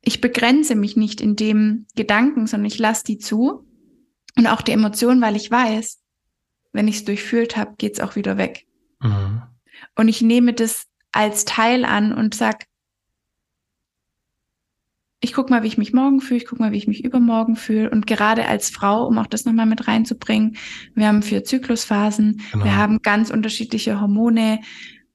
Speaker 2: Ich begrenze mich nicht in dem Gedanken, sondern ich lasse die zu und auch die Emotionen, weil ich weiß, wenn ich es durchfühlt habe, geht es auch wieder weg. Mhm. Und ich nehme das als Teil an und sag, ich guck mal, wie ich mich morgen fühle, ich guck mal, wie ich mich übermorgen fühle. Und gerade als Frau, um auch das nochmal mit reinzubringen, wir haben vier Zyklusphasen, genau. wir haben ganz unterschiedliche Hormone,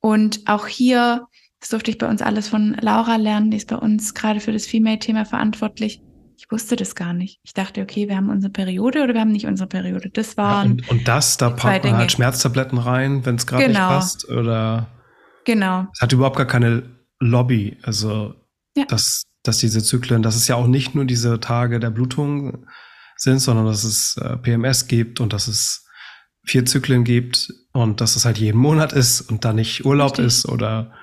Speaker 2: und auch hier, das durfte ich bei uns alles von Laura lernen, die ist bei uns gerade für das Female-Thema verantwortlich. Ich wusste das gar nicht. Ich dachte, okay, wir haben unsere Periode oder wir haben nicht unsere Periode. Das war.
Speaker 1: Ja, und, und, das, da packt man halt Schmerztabletten rein, wenn es gerade genau. nicht passt. Oder
Speaker 2: genau.
Speaker 1: Es hat überhaupt gar keine Lobby. Also ja. dass, dass diese Zyklen, dass es ja auch nicht nur diese Tage der Blutung sind, sondern dass es äh, PMS gibt und dass es vier Zyklen gibt und dass es halt jeden Monat ist und da nicht Urlaub Richtig. ist oder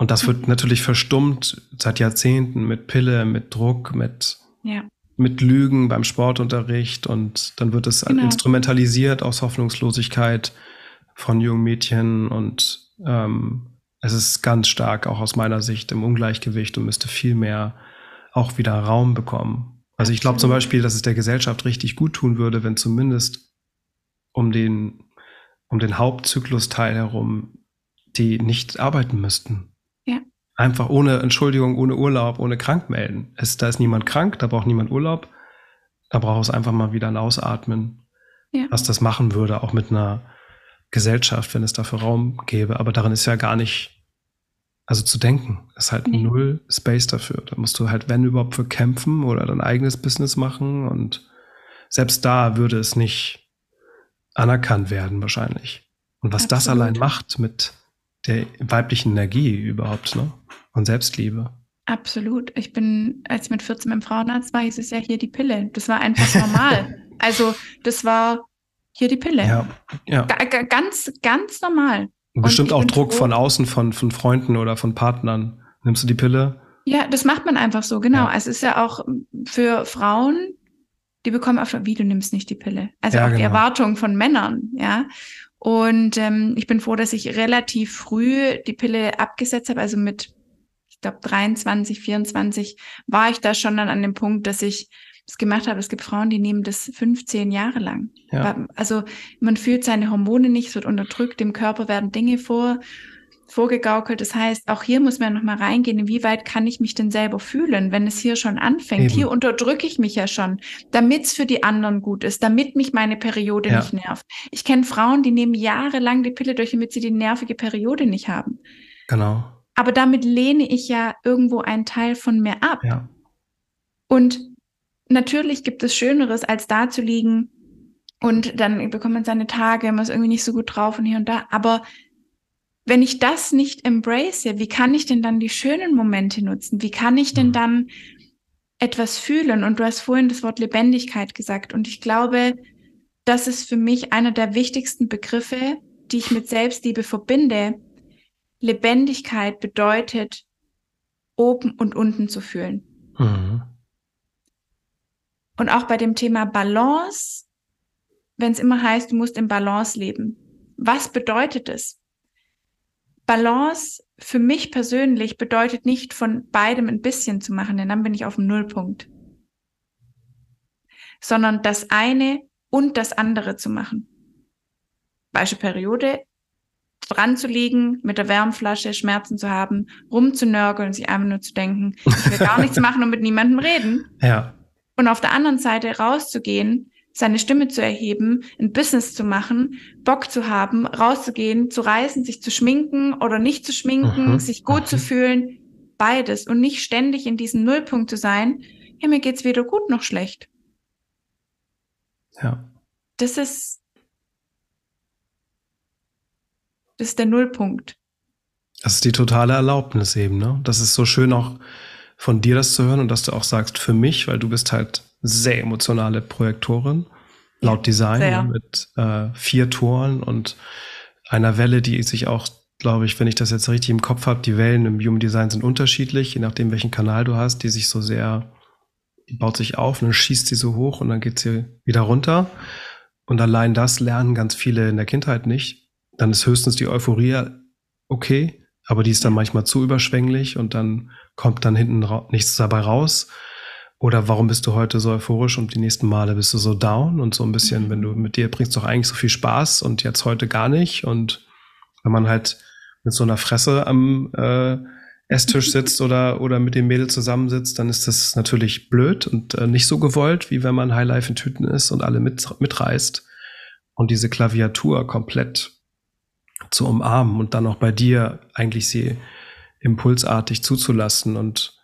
Speaker 1: und das wird natürlich verstummt seit Jahrzehnten mit Pille, mit Druck, mit, ja. mit Lügen beim Sportunterricht und dann wird es genau. instrumentalisiert aus Hoffnungslosigkeit von jungen Mädchen und ähm, es ist ganz stark auch aus meiner Sicht im Ungleichgewicht und müsste viel mehr auch wieder Raum bekommen. Also ich glaube zum Beispiel, dass es der Gesellschaft richtig gut tun würde, wenn zumindest um den, um den Hauptzyklusteil herum die nicht arbeiten müssten.
Speaker 2: Ja.
Speaker 1: Einfach ohne Entschuldigung, ohne Urlaub, ohne Krankmelden. Es, da ist niemand krank, da braucht niemand Urlaub. Da braucht es einfach mal wieder ein Ausatmen. Ja. Was das machen würde, auch mit einer Gesellschaft, wenn es dafür Raum gäbe. Aber darin ist ja gar nicht also zu denken, ist halt nee. null Space dafür. Da musst du halt, wenn überhaupt, für kämpfen oder dein eigenes Business machen. Und selbst da würde es nicht anerkannt werden, wahrscheinlich. Und was Absolut. das allein macht mit der weiblichen Energie überhaupt, ne? Und Selbstliebe.
Speaker 2: Absolut. Ich bin, als ich mit 14 im Frauenarzt war, hieß es ja hier die Pille. Das war einfach normal. also, das war hier die Pille.
Speaker 1: Ja, ja.
Speaker 2: Ganz, ganz normal.
Speaker 1: Und bestimmt auch Druck froh. von außen, von, von Freunden oder von Partnern. Nimmst du die Pille?
Speaker 2: Ja, das macht man einfach so, genau. Ja. Es ist ja auch für Frauen, die bekommen auch wie du nimmst nicht die Pille. Also ja, auch genau. die Erwartung von Männern, ja. Und ähm, ich bin froh, dass ich relativ früh die Pille abgesetzt habe. Also mit, ich glaube, 23, 24 war ich da schon dann an dem Punkt, dass ich das gemacht habe. Es gibt Frauen, die nehmen das 15 Jahre lang. Ja. Also man fühlt seine Hormone nicht, es wird unterdrückt, dem Körper werden Dinge vor, vorgegaukelt. Das heißt, auch hier muss man nochmal reingehen, inwieweit kann ich mich denn selber fühlen, wenn es hier schon anfängt. Eben. Hier unterdrücke ich mich ja schon, damit es für die anderen gut ist, damit mich meine Periode ja. nicht nervt. Ich kenne Frauen, die nehmen jahrelang die Pille durch, damit sie die nervige Periode nicht haben.
Speaker 1: Genau.
Speaker 2: Aber damit lehne ich ja irgendwo einen Teil von mir ab.
Speaker 1: Ja.
Speaker 2: Und natürlich gibt es Schöneres, als da zu liegen und dann bekommt man seine Tage, man ist irgendwie nicht so gut drauf und hier und da. Aber wenn ich das nicht embrace, wie kann ich denn dann die schönen Momente nutzen? Wie kann ich denn mhm. dann etwas fühlen? Und du hast vorhin das Wort Lebendigkeit gesagt. Und ich glaube, das ist für mich einer der wichtigsten Begriffe, die ich mit Selbstliebe verbinde. Lebendigkeit bedeutet, oben und unten zu fühlen. Mhm. Und auch bei dem Thema Balance, wenn es immer heißt, du musst im Balance leben. Was bedeutet es? Balance für mich persönlich bedeutet nicht von beidem ein bisschen zu machen, denn dann bin ich auf dem Nullpunkt. Sondern das eine und das andere zu machen. Beispiel Periode, dran zu liegen, mit der Wärmflasche Schmerzen zu haben, rumzunörgeln sich einfach nur zu denken, ich will gar nichts machen und mit niemandem reden.
Speaker 1: Ja.
Speaker 2: Und auf der anderen Seite rauszugehen, seine Stimme zu erheben, ein Business zu machen, Bock zu haben, rauszugehen, zu reisen, sich zu schminken oder nicht zu schminken, mhm. sich gut mhm. zu fühlen, beides und nicht ständig in diesem Nullpunkt zu sein, ja, mir geht's weder gut noch schlecht.
Speaker 1: Ja.
Speaker 2: Das ist das ist der Nullpunkt.
Speaker 1: Das ist die totale Erlaubnis eben, ne? Das ist so schön auch von dir das zu hören und dass du auch sagst, für mich, weil du bist halt sehr emotionale Projektorin, laut Design sehr. mit äh, vier Toren und einer Welle, die sich auch, glaube ich, wenn ich das jetzt richtig im Kopf habe, die Wellen im Human Design sind unterschiedlich, je nachdem, welchen Kanal du hast, die sich so sehr, die baut sich auf und dann schießt sie so hoch und dann geht sie wieder runter. Und allein das lernen ganz viele in der Kindheit nicht. Dann ist höchstens die Euphorie okay, aber die ist dann manchmal zu überschwänglich und dann kommt dann hinten nichts dabei raus. Oder warum bist du heute so euphorisch und die nächsten Male bist du so down und so ein bisschen, wenn du mit dir bringst doch eigentlich so viel Spaß und jetzt heute gar nicht. Und wenn man halt mit so einer Fresse am äh, Esstisch sitzt oder, oder mit dem Mädel zusammensitzt, dann ist das natürlich blöd und äh, nicht so gewollt, wie wenn man Highlife in Tüten ist und alle mit, mitreißt. Und diese Klaviatur komplett zu umarmen und dann auch bei dir eigentlich sie impulsartig zuzulassen und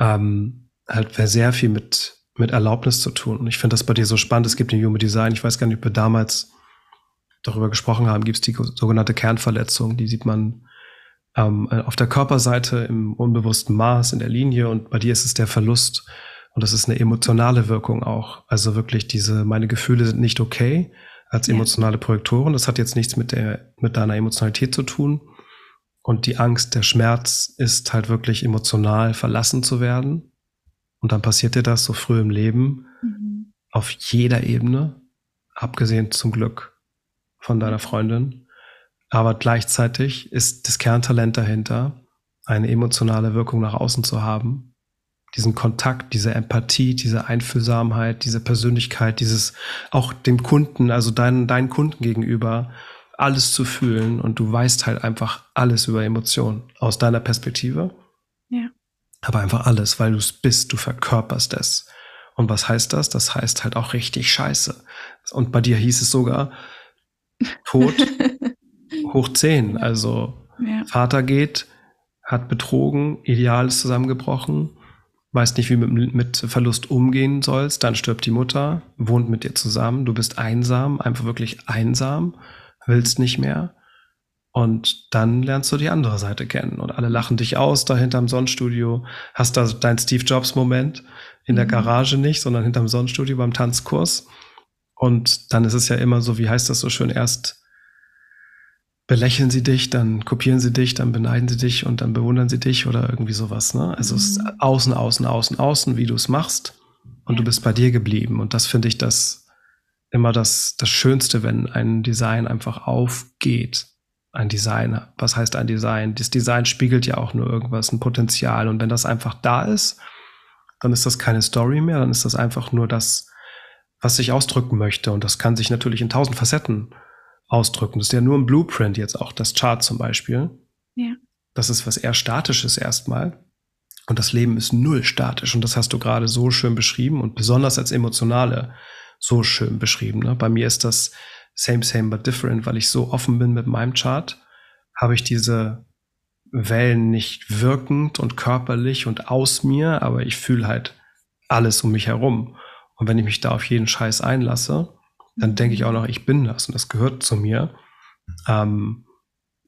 Speaker 1: ähm, halt sehr viel mit, mit Erlaubnis zu tun. Und ich finde das bei dir so spannend. Es gibt im Human Design, ich weiß gar nicht, ob wir damals darüber gesprochen haben, gibt es die sogenannte Kernverletzung. Die sieht man ähm, auf der Körperseite im unbewussten Maß, in der Linie. Und bei dir ist es der Verlust. Und das ist eine emotionale Wirkung auch. Also wirklich diese, meine Gefühle sind nicht okay als emotionale Projektoren. Das hat jetzt nichts mit der, mit deiner Emotionalität zu tun. Und die Angst, der Schmerz ist halt wirklich emotional verlassen zu werden. Und dann passiert dir das so früh im Leben mhm. auf jeder Ebene, abgesehen zum Glück von deiner Freundin. Aber gleichzeitig ist das Kerntalent dahinter, eine emotionale Wirkung nach außen zu haben diesen Kontakt, diese Empathie, diese Einfühlsamkeit, diese Persönlichkeit, dieses auch dem Kunden, also deinen, deinen Kunden gegenüber, alles zu fühlen und du weißt halt einfach alles über Emotionen aus deiner Perspektive. Aber einfach alles, weil du es bist, du verkörperst es. Und was heißt das? Das heißt halt auch richtig scheiße. Und bei dir hieß es sogar Tod hoch zehn. Also ja. Vater geht, hat betrogen, Ideal ist zusammengebrochen, weißt nicht, wie du mit, mit Verlust umgehen sollst, dann stirbt die Mutter, wohnt mit dir zusammen, du bist einsam, einfach wirklich einsam, willst nicht mehr. Und dann lernst du die andere Seite kennen und alle lachen dich aus da hinterm Sonnenstudio, hast da deinen Steve Jobs Moment in der mhm. Garage nicht, sondern hinterm Sonnenstudio beim Tanzkurs. Und dann ist es ja immer so, wie heißt das so schön, erst belächeln sie dich, dann kopieren sie dich, dann beneiden sie dich und dann bewundern sie dich oder irgendwie sowas. Ne? Also mhm. es ist außen, außen, außen, außen, wie du es machst und ja. du bist bei dir geblieben. Und das finde ich das immer das, das Schönste, wenn ein Design einfach aufgeht. Ein Design, was heißt ein Design? Das Design spiegelt ja auch nur irgendwas, ein Potenzial. Und wenn das einfach da ist, dann ist das keine Story mehr, dann ist das einfach nur das, was ich ausdrücken möchte. Und das kann sich natürlich in tausend Facetten ausdrücken. Das ist ja nur ein Blueprint jetzt auch, das Chart zum Beispiel.
Speaker 2: Ja.
Speaker 1: Das ist was eher Statisches erstmal. Und das Leben ist null statisch. Und das hast du gerade so schön beschrieben und besonders als Emotionale so schön beschrieben. Ne? Bei mir ist das same, same, but different, weil ich so offen bin mit meinem Chart, habe ich diese Wellen nicht wirkend und körperlich und aus mir, aber ich fühle halt alles um mich herum. Und wenn ich mich da auf jeden Scheiß einlasse, dann denke ich auch noch, ich bin das und das gehört zu mir. Ähm,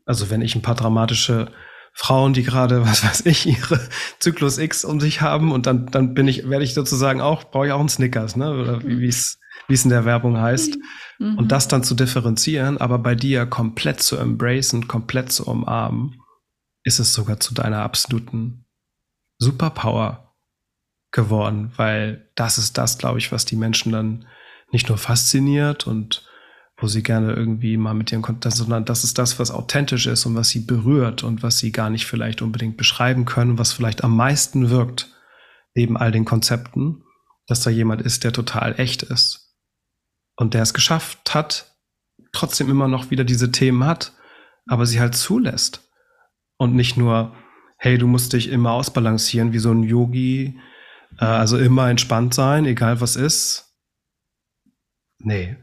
Speaker 1: also wenn ich ein paar dramatische Frauen, die gerade, was weiß ich, ihre Zyklus X um sich haben und dann, dann bin ich, werde ich sozusagen auch, brauche ich auch einen Snickers, ne? Oder wie es wie es in der Werbung heißt. Mhm. Und das dann zu differenzieren, aber bei dir komplett zu embracen, komplett zu umarmen, ist es sogar zu deiner absoluten Superpower geworden, weil das ist das, glaube ich, was die Menschen dann nicht nur fasziniert und wo sie gerne irgendwie mal mit ihren Kontakt, sondern das ist das, was authentisch ist und was sie berührt und was sie gar nicht vielleicht unbedingt beschreiben können, was vielleicht am meisten wirkt, neben all den Konzepten, dass da jemand ist, der total echt ist und der es geschafft hat, trotzdem immer noch wieder diese Themen hat, aber sie halt zulässt und nicht nur, hey, du musst dich immer ausbalancieren wie so ein Yogi, äh, also immer entspannt sein, egal was ist, nee.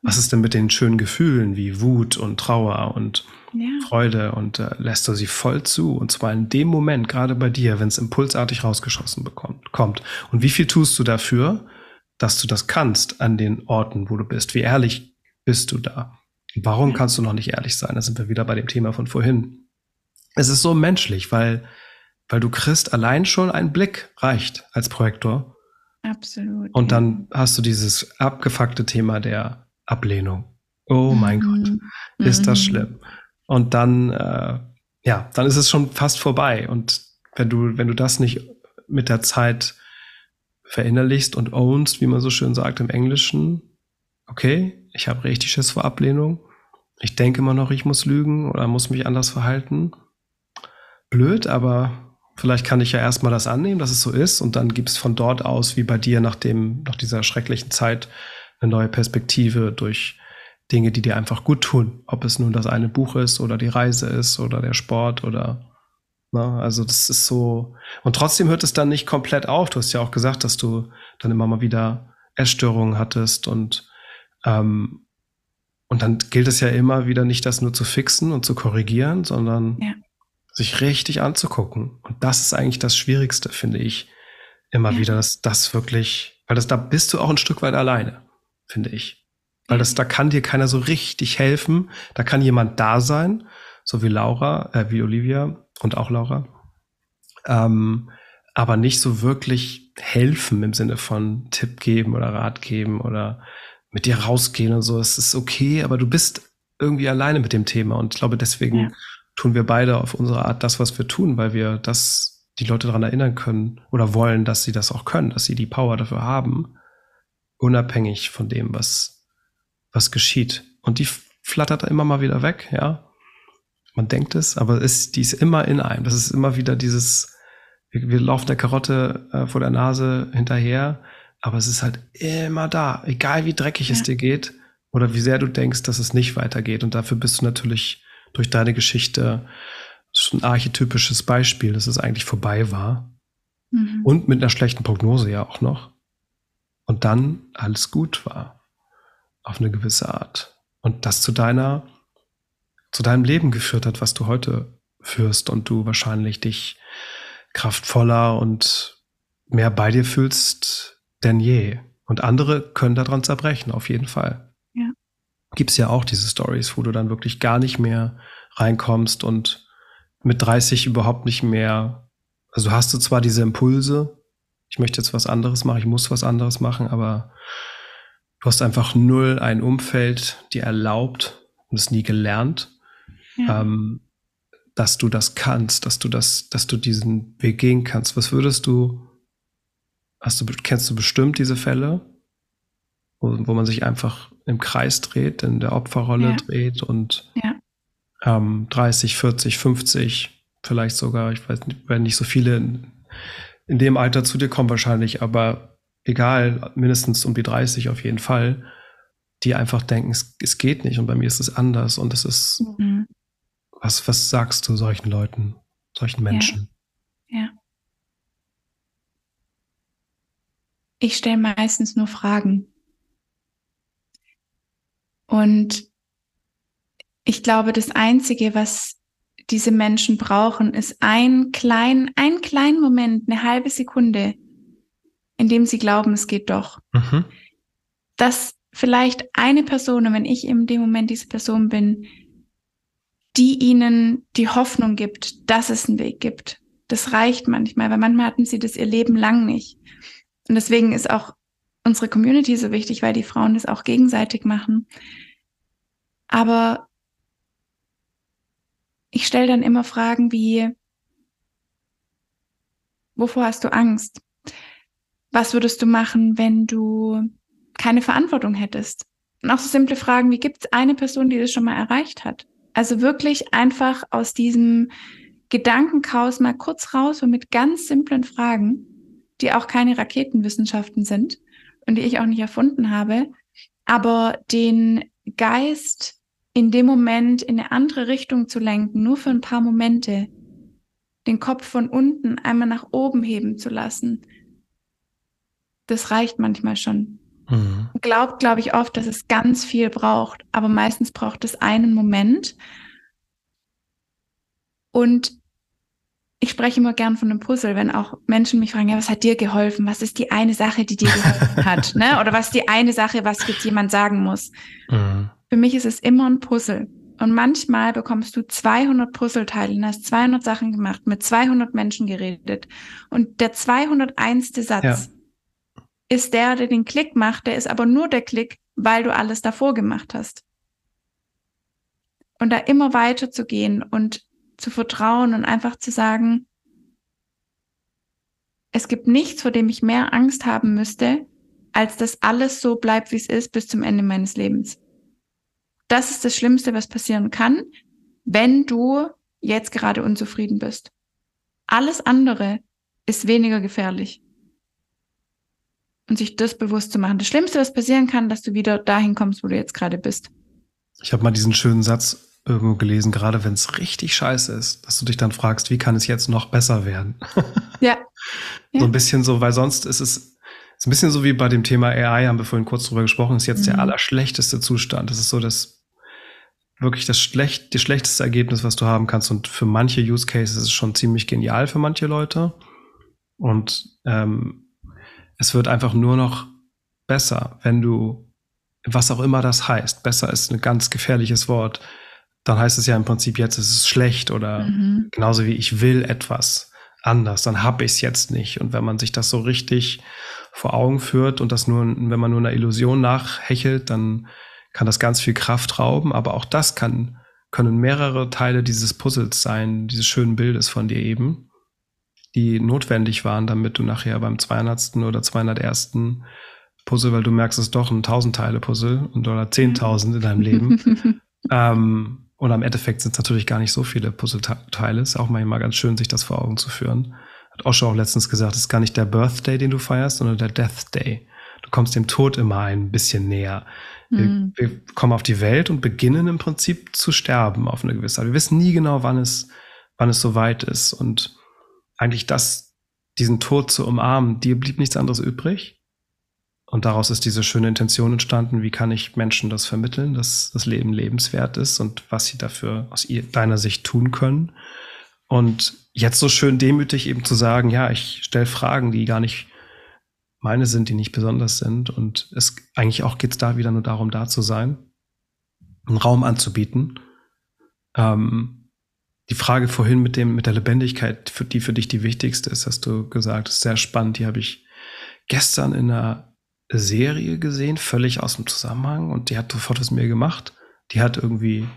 Speaker 1: Was ist denn mit den schönen Gefühlen wie Wut und Trauer und ja. Freude und äh, lässt du sie voll zu und zwar in dem Moment, gerade bei dir, wenn es impulsartig rausgeschossen bekommt, kommt. Und wie viel tust du dafür, dass du das kannst an den Orten, wo du bist? Wie ehrlich bist du da? Warum ja. kannst du noch nicht ehrlich sein? Da sind wir wieder bei dem Thema von vorhin. Es ist so menschlich, weil, weil du kriegst allein schon einen Blick reicht als Projektor
Speaker 2: Absolut.
Speaker 1: Und dann hast du dieses abgefuckte Thema der Ablehnung. Oh mein mhm. Gott, ist das mhm. schlimm. Und dann, äh, ja, dann ist es schon fast vorbei. Und wenn du, wenn du das nicht mit der Zeit verinnerlichst und ownst, wie man so schön sagt im Englischen, okay, ich habe richtig Schiss vor Ablehnung. Ich denke immer noch, ich muss lügen oder muss mich anders verhalten. Blöd, aber Vielleicht kann ich ja erstmal das annehmen, dass es so ist und dann gibt es von dort aus, wie bei dir nach dem, nach dieser schrecklichen Zeit, eine neue Perspektive durch Dinge, die dir einfach gut tun. Ob es nun das eine Buch ist oder die Reise ist oder der Sport oder na, ne, also das ist so. Und trotzdem hört es dann nicht komplett auf. Du hast ja auch gesagt, dass du dann immer mal wieder Essstörungen hattest und ähm, und dann gilt es ja immer wieder nicht, das nur zu fixen und zu korrigieren, sondern ja sich richtig anzugucken. Und das ist eigentlich das Schwierigste, finde ich. Immer ja. wieder, dass das wirklich, weil das, da bist du auch ein Stück weit alleine, finde ich. Weil das, da kann dir keiner so richtig helfen. Da kann jemand da sein, so wie Laura, äh, wie Olivia und auch Laura. Ähm, aber nicht so wirklich helfen im Sinne von Tipp geben oder Rat geben oder mit dir rausgehen und so. Es ist okay, aber du bist irgendwie alleine mit dem Thema. Und ich glaube, deswegen ja tun wir beide auf unsere Art das, was wir tun, weil wir das die Leute daran erinnern können oder wollen, dass sie das auch können, dass sie die Power dafür haben, unabhängig von dem, was, was geschieht. Und die flattert immer mal wieder weg, ja. Man denkt es, aber ist, die ist immer in einem. Das ist immer wieder dieses, Wir, wir laufen der Karotte äh, vor der Nase hinterher, aber es ist halt immer da, egal wie dreckig ja. es dir geht oder wie sehr du denkst, dass es nicht weitergeht. Und dafür bist du natürlich durch deine Geschichte schon ein archetypisches Beispiel, dass es eigentlich vorbei war. Mhm. Und mit einer schlechten Prognose ja auch noch. Und dann alles gut war. Auf eine gewisse Art. Und das zu deiner, zu deinem Leben geführt hat, was du heute führst und du wahrscheinlich dich kraftvoller und mehr bei dir fühlst denn je. Und andere können daran zerbrechen, auf jeden Fall. Ja. Gibt es ja auch diese Stories, wo du dann wirklich gar nicht mehr reinkommst und mit 30 überhaupt nicht mehr, also hast du zwar diese Impulse, ich möchte jetzt was anderes machen, ich muss was anderes machen, aber du hast einfach null ein Umfeld, die erlaubt und es nie gelernt, ja. ähm, dass du das kannst, dass du das, dass du diesen Weg gehen kannst. Was würdest du, hast du, kennst du bestimmt diese Fälle, wo, wo man sich einfach im Kreis dreht, in der Opferrolle ja. dreht und ja. ähm, 30, 40, 50, vielleicht sogar, ich weiß nicht, werden nicht so viele in, in dem Alter zu dir kommen wahrscheinlich, aber egal, mindestens um die 30 auf jeden Fall, die einfach denken, es, es geht nicht und bei mir ist es anders und es ist, mhm. Was, was sagst du solchen Leuten, solchen Menschen?
Speaker 2: Ja. ja. Ich stelle meistens nur Fragen. Und ich glaube, das Einzige, was diese Menschen brauchen, ist ein klein, ein kleinen Moment, eine halbe Sekunde, in dem sie glauben, es geht doch. Mhm. Dass vielleicht eine Person, und wenn ich in dem Moment diese Person bin, die ihnen die Hoffnung gibt, dass es einen Weg gibt. Das reicht manchmal, weil manchmal hatten sie das ihr Leben lang nicht. Und deswegen ist auch unsere Community so wichtig, weil die Frauen das auch gegenseitig machen. Aber ich stelle dann immer Fragen wie, wovor hast du Angst? Was würdest du machen, wenn du keine Verantwortung hättest? Und auch so simple Fragen wie, gibt es eine Person, die das schon mal erreicht hat? Also wirklich einfach aus diesem Gedankenchaos mal kurz raus und mit ganz simplen Fragen, die auch keine Raketenwissenschaften sind und die ich auch nicht erfunden habe, aber den Geist in dem Moment in eine andere Richtung zu lenken, nur für ein paar Momente, den Kopf von unten einmal nach oben heben zu lassen, das reicht manchmal schon. Mhm. Glaubt, glaube ich, oft, dass es ganz viel braucht, aber meistens braucht es einen Moment. Und ich spreche immer gern von einem Puzzle, wenn auch Menschen mich fragen, ja, was hat dir geholfen? Was ist die eine Sache, die dir geholfen hat? Ne? Oder was ist die eine Sache, was jetzt jemand sagen muss? Mhm. Für mich ist es immer ein Puzzle. Und manchmal bekommst du 200 Puzzleteile und hast 200 Sachen gemacht, mit 200 Menschen geredet. Und der 201. Satz ja. Ist der, der den Klick macht. Der ist aber nur der Klick, weil du alles davor gemacht hast. Und da immer weiter zu gehen und zu vertrauen und einfach zu sagen, es gibt nichts, vor dem ich mehr Angst haben müsste, als dass alles so bleibt, wie es ist, bis zum Ende meines Lebens. Das ist das Schlimmste, was passieren kann, wenn du jetzt gerade unzufrieden bist. Alles andere ist weniger gefährlich. Und sich das bewusst zu machen. Das Schlimmste, was passieren kann, dass du wieder dahin kommst, wo du jetzt gerade bist.
Speaker 1: Ich habe mal diesen schönen Satz irgendwo gelesen, gerade wenn es richtig scheiße ist, dass du dich dann fragst, wie kann es jetzt noch besser werden?
Speaker 2: Ja.
Speaker 1: so ein bisschen so, weil sonst ist es ist ein bisschen so wie bei dem Thema AI, haben wir vorhin kurz drüber gesprochen, ist jetzt mhm. der allerschlechteste Zustand. Das ist so das wirklich das, schlecht, das schlechteste Ergebnis, was du haben kannst. Und für manche Use Cases ist es schon ziemlich genial für manche Leute. Und ähm, es wird einfach nur noch besser, wenn du, was auch immer das heißt, besser ist ein ganz gefährliches Wort, dann heißt es ja im Prinzip, jetzt ist es schlecht oder mhm. genauso wie ich will etwas anders, dann habe ich es jetzt nicht. Und wenn man sich das so richtig vor Augen führt und das nur, wenn man nur einer Illusion nachhechelt, dann kann das ganz viel Kraft rauben, aber auch das kann, können mehrere Teile dieses Puzzles sein, dieses schönen Bildes von dir eben, die notwendig waren, damit du nachher beim 200. oder 201. Puzzle, weil du merkst, es ist doch ein 1000-Teile-Puzzle und oder 10.000 in deinem Leben. ähm, und am Endeffekt sind es natürlich gar nicht so viele Puzzleteile. Ist auch manchmal ganz schön, sich das vor Augen zu führen. hat Osho auch letztens gesagt, es ist gar nicht der Birthday, den du feierst, sondern der Death Day. Du kommst dem Tod immer ein bisschen näher. Wir, mhm. wir, kommen auf die Welt und beginnen im Prinzip zu sterben auf eine gewisse Art. Wir wissen nie genau, wann es, wann es soweit ist. Und eigentlich das, diesen Tod zu umarmen, dir blieb nichts anderes übrig. Und daraus ist diese schöne Intention entstanden, wie kann ich Menschen das vermitteln, dass das Leben lebenswert ist und was sie dafür aus deiner Sicht tun können. Und jetzt so schön demütig eben zu sagen, ja, ich stelle Fragen, die gar nicht meine sind, die nicht besonders sind. Und es eigentlich auch geht es da wieder nur darum, da zu sein, einen Raum anzubieten. Ähm, die Frage vorhin mit dem, mit der Lebendigkeit, für, die für dich die wichtigste ist, hast du gesagt, ist sehr spannend. Die habe ich gestern in einer Serie gesehen, völlig aus dem Zusammenhang und die hat sofort was mir gemacht. Die hat irgendwie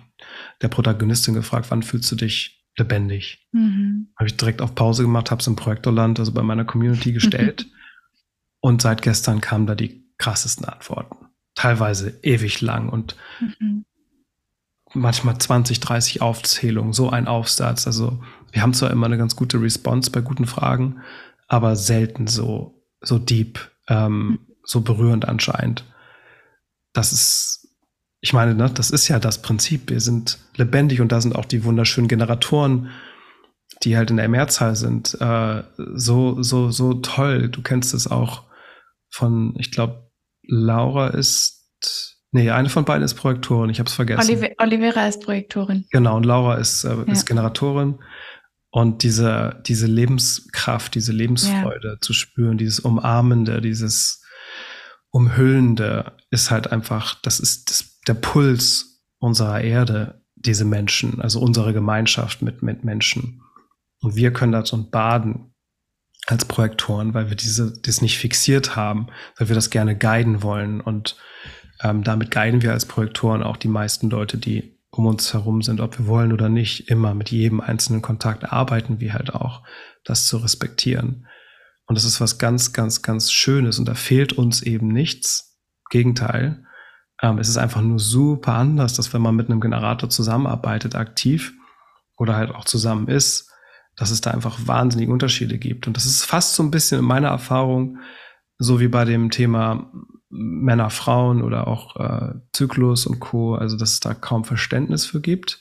Speaker 1: der Protagonistin gefragt, wann fühlst du dich lebendig? Mhm. Habe ich direkt auf Pause gemacht, habe es im Projektorland, also bei meiner Community gestellt. Und seit gestern kamen da die krassesten Antworten. Teilweise ewig lang und mhm. Manchmal 20, 30 Aufzählungen, so ein Aufsatz. Also wir haben zwar immer eine ganz gute Response bei guten Fragen, aber selten so, so deep, ähm, mhm. so berührend anscheinend. Das ist, ich meine, ne, das ist ja das Prinzip. Wir sind lebendig und da sind auch die wunderschönen Generatoren, die halt in der Mehrzahl sind, äh, so, so, so toll. Du kennst es auch von, ich glaube, Laura ist, nee, eine von beiden ist Projektorin, ich habe es vergessen.
Speaker 2: Olive Olivera ist Projektorin.
Speaker 1: Genau, und Laura ist, äh, ist Generatorin. Und diese, diese Lebenskraft, diese Lebensfreude ja. zu spüren, dieses Umarmende, dieses Umhüllende ist halt einfach, das ist das, der Puls unserer Erde, diese Menschen, also unsere Gemeinschaft mit, mit Menschen. Und wir können da so baden als Projektoren, weil wir diese, das nicht fixiert haben, weil wir das gerne guiden wollen. Und ähm, damit guiden wir als Projektoren auch die meisten Leute, die um uns herum sind, ob wir wollen oder nicht, immer mit jedem einzelnen Kontakt arbeiten wir halt auch, das zu respektieren. Und das ist was ganz, ganz, ganz Schönes und da fehlt uns eben nichts. Gegenteil. Ähm, es ist einfach nur super anders, dass wenn man mit einem Generator zusammenarbeitet, aktiv oder halt auch zusammen ist, dass es da einfach wahnsinnige Unterschiede gibt. Und das ist fast so ein bisschen in meiner Erfahrung, so wie bei dem Thema Männer, Frauen oder auch äh, Zyklus und Co., also dass es da kaum Verständnis für gibt.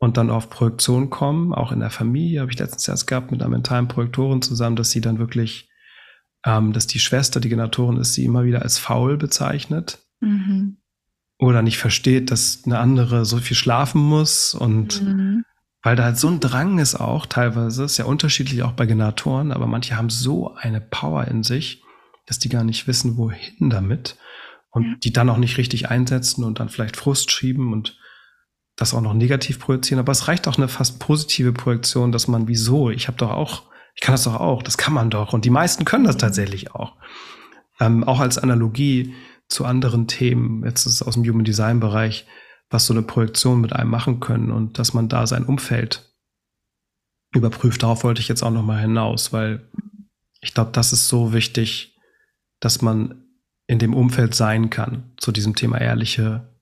Speaker 1: Und dann auf Projektion kommen, auch in der Familie, habe ich letztens erst gehabt mit einer mentalen Projektorin zusammen, dass sie dann wirklich, ähm, dass die Schwester, die Generatorin ist, sie immer wieder als faul bezeichnet. Mhm. Oder nicht versteht, dass eine andere so viel schlafen muss und mhm weil da halt so ein Drang ist auch teilweise, ist ja unterschiedlich auch bei Generatoren, aber manche haben so eine Power in sich, dass die gar nicht wissen, wohin damit und ja. die dann auch nicht richtig einsetzen und dann vielleicht Frust schieben und das auch noch negativ projizieren. Aber es reicht auch eine fast positive Projektion, dass man, wieso, ich habe doch auch, ich kann das doch auch, das kann man doch. Und die meisten können das tatsächlich auch. Ähm, auch als Analogie zu anderen Themen, jetzt ist es aus dem Human Design Bereich, was so eine Projektion mit einem machen können und dass man da sein Umfeld überprüft. Darauf wollte ich jetzt auch noch mal hinaus, weil ich glaube, das ist so wichtig, dass man in dem Umfeld sein kann zu diesem Thema ehrliche,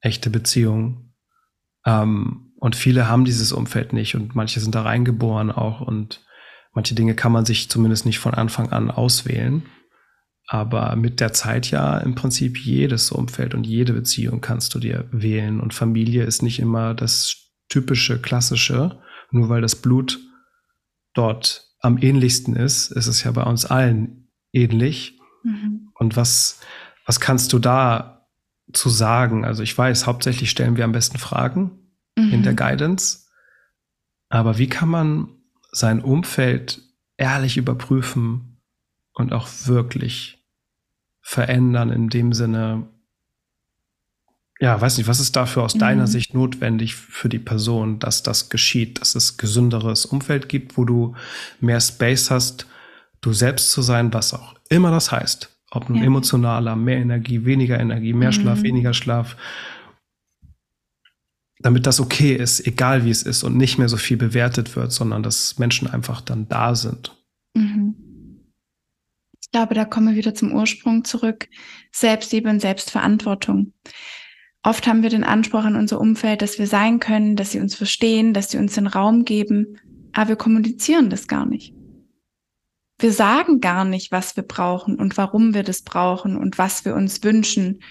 Speaker 1: echte Beziehung. Ähm, und viele haben dieses Umfeld nicht und manche sind da reingeboren auch und manche Dinge kann man sich zumindest nicht von Anfang an auswählen. Aber mit der Zeit ja im Prinzip jedes Umfeld und jede Beziehung kannst du dir wählen. Und Familie ist nicht immer das typische, klassische. Nur weil das Blut dort am ähnlichsten ist, ist es ja bei uns allen ähnlich. Mhm. Und was, was kannst du da zu sagen? Also ich weiß, hauptsächlich stellen wir am besten Fragen mhm. in der Guidance. Aber wie kann man sein Umfeld ehrlich überprüfen, und auch wirklich verändern in dem Sinne, ja, weiß nicht, was ist dafür aus mhm. deiner Sicht notwendig für die Person, dass das geschieht, dass es gesünderes Umfeld gibt, wo du mehr Space hast, du selbst zu sein, was auch immer das heißt. Ob ein ja. emotionaler, mehr Energie, weniger Energie, mehr mhm. Schlaf, weniger Schlaf. Damit das okay ist, egal wie es ist und nicht mehr so viel bewertet wird, sondern dass Menschen einfach dann da sind. Mhm
Speaker 2: glaube, da kommen wir wieder zum Ursprung zurück. Selbstliebe und Selbstverantwortung. Oft haben wir den Anspruch an unser Umfeld, dass wir sein können, dass sie uns verstehen, dass sie uns den Raum geben, aber wir kommunizieren das gar nicht. Wir sagen gar nicht, was wir brauchen und warum wir das brauchen und was wir uns wünschen,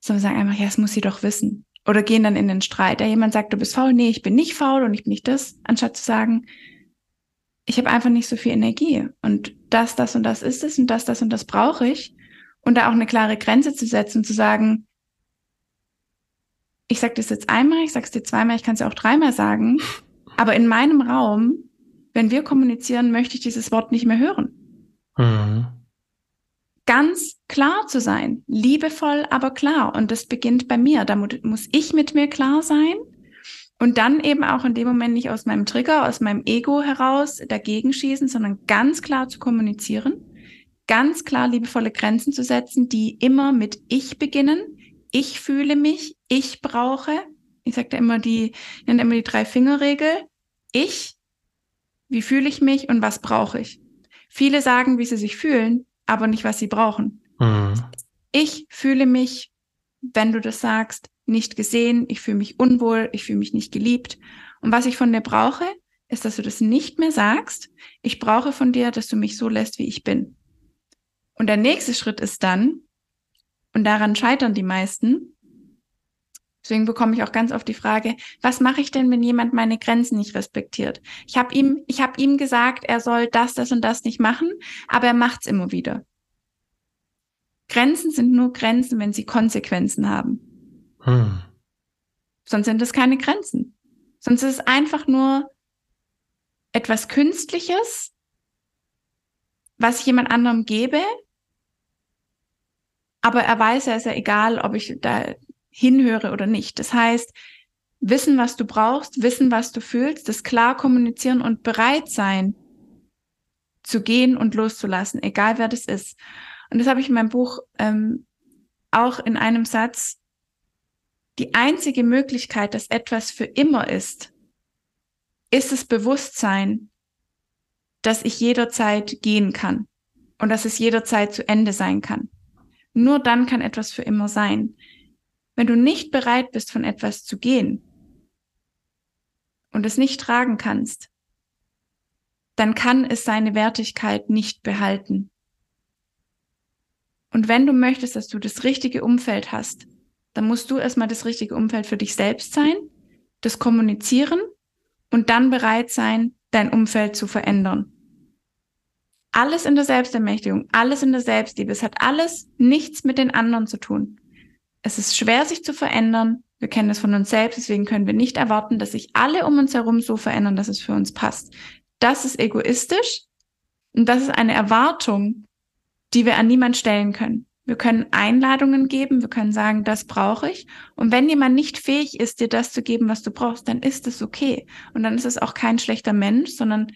Speaker 2: sondern sagen einfach, ja, es muss sie doch wissen. Oder gehen dann in den Streit. Ja, jemand sagt, du bist faul. Nee, ich bin nicht faul und ich bin nicht das, anstatt zu sagen, ich habe einfach nicht so viel Energie und das, das und das ist es und das, das und das brauche ich. Und da auch eine klare Grenze zu setzen und zu sagen, ich sage das jetzt einmal, ich sage es dir zweimal, ich kann es ja auch dreimal sagen, aber in meinem Raum, wenn wir kommunizieren, möchte ich dieses Wort nicht mehr hören. Mhm. Ganz klar zu sein, liebevoll, aber klar. Und das beginnt bei mir. Da muss ich mit mir klar sein und dann eben auch in dem Moment nicht aus meinem Trigger, aus meinem Ego heraus dagegen schießen, sondern ganz klar zu kommunizieren, ganz klar liebevolle Grenzen zu setzen, die immer mit ich beginnen. Ich fühle mich, ich brauche. Ich sage da immer die, ich nenne immer die drei Fingerregel. Ich, wie fühle ich mich und was brauche ich? Viele sagen, wie sie sich fühlen, aber nicht, was sie brauchen. Mhm. Ich fühle mich, wenn du das sagst, nicht gesehen, ich fühle mich unwohl, ich fühle mich nicht geliebt. Und was ich von dir brauche, ist, dass du das nicht mehr sagst. Ich brauche von dir, dass du mich so lässt, wie ich bin. Und der nächste Schritt ist dann, und daran scheitern die meisten, deswegen bekomme ich auch ganz oft die Frage, was mache ich denn, wenn jemand meine Grenzen nicht respektiert? Ich habe ihm, ich habe ihm gesagt, er soll das, das und das nicht machen, aber er macht's immer wieder. Grenzen sind nur Grenzen, wenn sie Konsequenzen haben. Hm. Sonst sind es keine Grenzen. Sonst ist es einfach nur etwas Künstliches, was ich jemand anderem gebe, aber er weiß, ja, ist ja egal, ob ich da hinhöre oder nicht. Das heißt, wissen, was du brauchst, wissen, was du fühlst, das klar kommunizieren und bereit sein, zu gehen und loszulassen, egal wer das ist. Und das habe ich in meinem Buch ähm, auch in einem Satz die einzige Möglichkeit, dass etwas für immer ist, ist das Bewusstsein, dass ich jederzeit gehen kann und dass es jederzeit zu Ende sein kann. Nur dann kann etwas für immer sein. Wenn du nicht bereit bist, von etwas zu gehen und es nicht tragen kannst, dann kann es seine Wertigkeit nicht behalten. Und wenn du möchtest, dass du das richtige Umfeld hast, dann musst du erstmal das richtige Umfeld für dich selbst sein, das kommunizieren und dann bereit sein, dein Umfeld zu verändern. Alles in der Selbstermächtigung, alles in der Selbstliebe. Es hat alles nichts mit den anderen zu tun. Es ist schwer, sich zu verändern. Wir kennen es von uns selbst, deswegen können wir nicht erwarten, dass sich alle um uns herum so verändern, dass es für uns passt. Das ist egoistisch und das ist eine Erwartung, die wir an niemand stellen können. Wir können Einladungen geben, wir können sagen, das brauche ich. Und wenn jemand nicht fähig ist, dir das zu geben, was du brauchst, dann ist es okay. Und dann ist es auch kein schlechter Mensch, sondern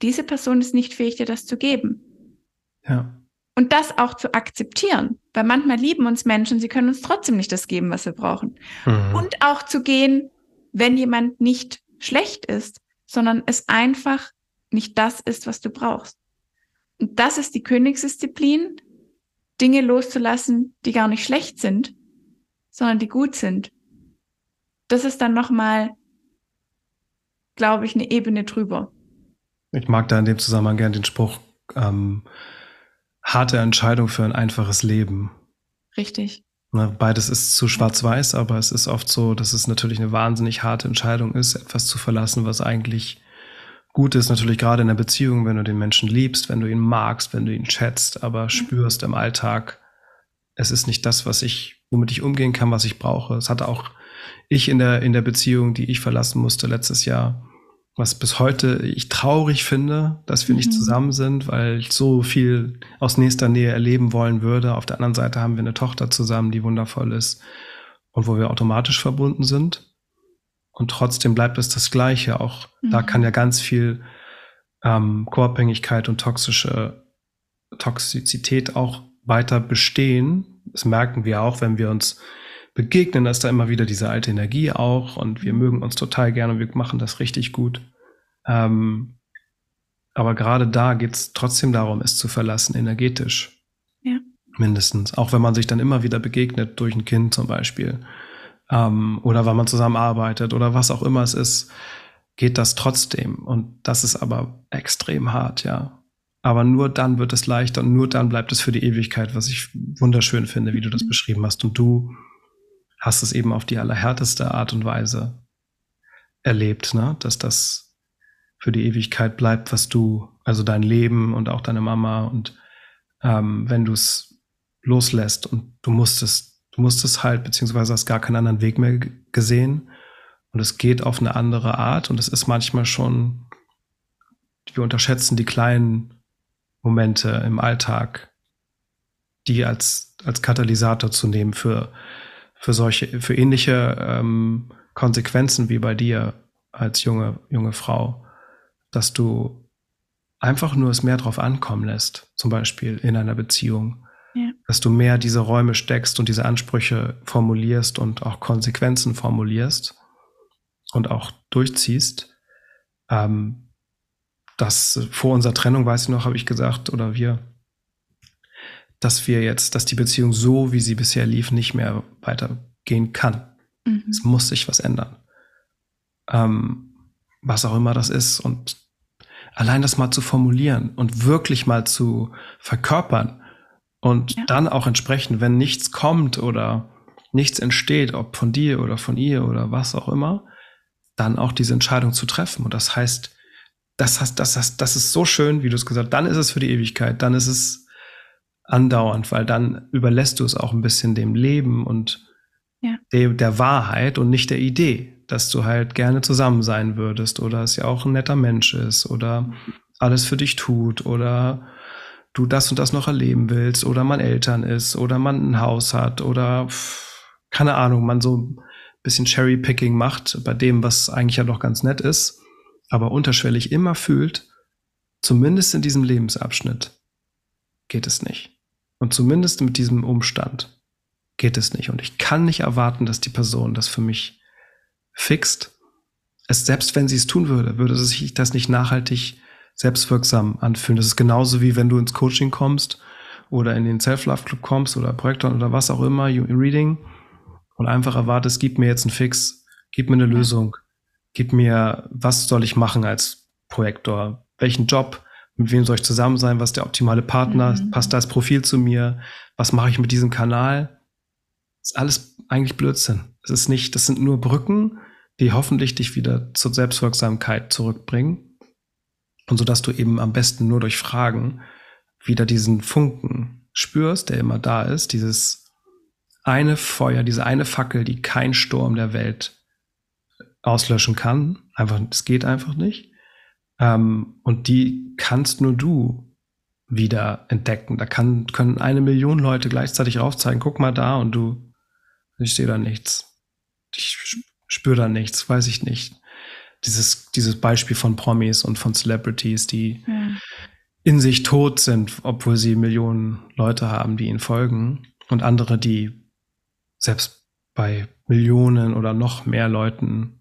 Speaker 2: diese Person ist nicht fähig, dir das zu geben. Ja. Und das auch zu akzeptieren, weil manchmal lieben uns Menschen, sie können uns trotzdem nicht das geben, was wir brauchen. Mhm. Und auch zu gehen, wenn jemand nicht schlecht ist, sondern es einfach nicht das ist, was du brauchst. Und das ist die Königsdisziplin, Dinge loszulassen, die gar nicht schlecht sind, sondern die gut sind. Das ist dann nochmal, glaube ich, eine Ebene drüber.
Speaker 1: Ich mag da in dem Zusammenhang gern den Spruch, ähm, harte Entscheidung für ein einfaches Leben.
Speaker 2: Richtig.
Speaker 1: Ne, beides ist zu schwarz-weiß, aber es ist oft so, dass es natürlich eine wahnsinnig harte Entscheidung ist, etwas zu verlassen, was eigentlich gut ist natürlich gerade in der Beziehung, wenn du den Menschen liebst, wenn du ihn magst, wenn du ihn schätzt, aber mhm. spürst im Alltag, es ist nicht das, was ich, womit ich umgehen kann, was ich brauche. Es hatte auch ich in der, in der Beziehung, die ich verlassen musste letztes Jahr, was bis heute ich traurig finde, dass wir mhm. nicht zusammen sind, weil ich so viel aus nächster Nähe erleben wollen würde. Auf der anderen Seite haben wir eine Tochter zusammen, die wundervoll ist und wo wir automatisch verbunden sind. Und trotzdem bleibt es das Gleiche. Auch mhm. da kann ja ganz viel ähm, Co-Abhängigkeit und toxische Toxizität auch weiter bestehen. Das merken wir auch, wenn wir uns begegnen, dass da immer wieder diese alte Energie auch und wir mögen uns total gerne und wir machen das richtig gut. Ähm, aber gerade da geht es trotzdem darum, es zu verlassen, energetisch. Ja. Mindestens. Auch wenn man sich dann immer wieder begegnet, durch ein Kind zum Beispiel ähm, oder weil man zusammenarbeitet oder was auch immer es ist, geht das trotzdem. Und das ist aber extrem hart, ja. Aber nur dann wird es leichter und nur dann bleibt es für die Ewigkeit, was ich wunderschön finde, wie du das mhm. beschrieben hast. Und du hast es eben auf die allerhärteste Art und Weise erlebt, ne? dass das für die Ewigkeit bleibt, was du, also dein Leben und auch deine Mama und ähm, wenn du es loslässt und du musstest, du musstest halt, beziehungsweise hast gar keinen anderen Weg mehr gesehen und es geht auf eine andere Art und es ist manchmal schon, wir unterschätzen die kleinen Momente im Alltag, die als, als Katalysator zu nehmen für, für solche, für ähnliche ähm, Konsequenzen wie bei dir als junge, junge Frau, dass du einfach nur es mehr drauf ankommen lässt, zum Beispiel in einer Beziehung. Ja. Dass du mehr diese Räume steckst und diese Ansprüche formulierst und auch Konsequenzen formulierst und auch durchziehst. Ähm, das vor unserer Trennung, weiß ich noch, habe ich gesagt, oder wir, dass wir jetzt, dass die Beziehung so, wie sie bisher lief, nicht mehr weitergehen kann. Mhm. Es muss sich was ändern. Ähm, was auch immer das ist. Und allein das mal zu formulieren und wirklich mal zu verkörpern und ja. dann auch entsprechend, wenn nichts kommt oder nichts entsteht, ob von dir oder von ihr oder was auch immer, dann auch diese Entscheidung zu treffen. Und das heißt, das, hast, das, hast, das ist so schön, wie du es gesagt hast, dann ist es für die Ewigkeit, dann ist es andauernd, weil dann überlässt du es auch ein bisschen dem Leben und ja. der, der Wahrheit und nicht der Idee dass du halt gerne zusammen sein würdest oder es ja auch ein netter Mensch ist oder alles für dich tut oder du das und das noch erleben willst oder man Eltern ist oder man ein Haus hat oder keine Ahnung, man so ein bisschen Cherry-Picking macht bei dem, was eigentlich ja doch ganz nett ist, aber unterschwellig immer fühlt, zumindest in diesem Lebensabschnitt geht es nicht. Und zumindest mit diesem Umstand geht es nicht. Und ich kann nicht erwarten, dass die Person das für mich fixt, es selbst wenn sie es tun würde, würde sich das nicht nachhaltig selbstwirksam anfühlen. Das ist genauso wie wenn du ins Coaching kommst oder in den Self-Love-Club kommst oder Projektor oder was auch immer, Reading und einfach erwartest, gib mir jetzt einen Fix, gib mir eine Lösung, gib mir, was soll ich machen als Projektor, welchen Job, mit wem soll ich zusammen sein, was ist der optimale Partner, mhm. passt das Profil zu mir, was mache ich mit diesem Kanal, ist alles eigentlich Blödsinn. Es ist nicht, das sind nur Brücken, die hoffentlich dich wieder zur Selbstwirksamkeit zurückbringen. Und so dass du eben am besten nur durch Fragen wieder diesen Funken spürst, der immer da ist, dieses eine Feuer, diese eine Fackel, die kein Sturm der Welt auslöschen kann. Einfach, es geht einfach nicht. Ähm, und die kannst nur du wieder entdecken. Da kann, können eine Million Leute gleichzeitig aufzeigen, guck mal da und du, ich sehe da nichts. Ich spüre da nichts, weiß ich nicht. Dieses, dieses Beispiel von Promis und von Celebrities, die ja. in sich tot sind, obwohl sie Millionen Leute haben, die ihnen folgen. Und andere, die selbst bei Millionen oder noch mehr Leuten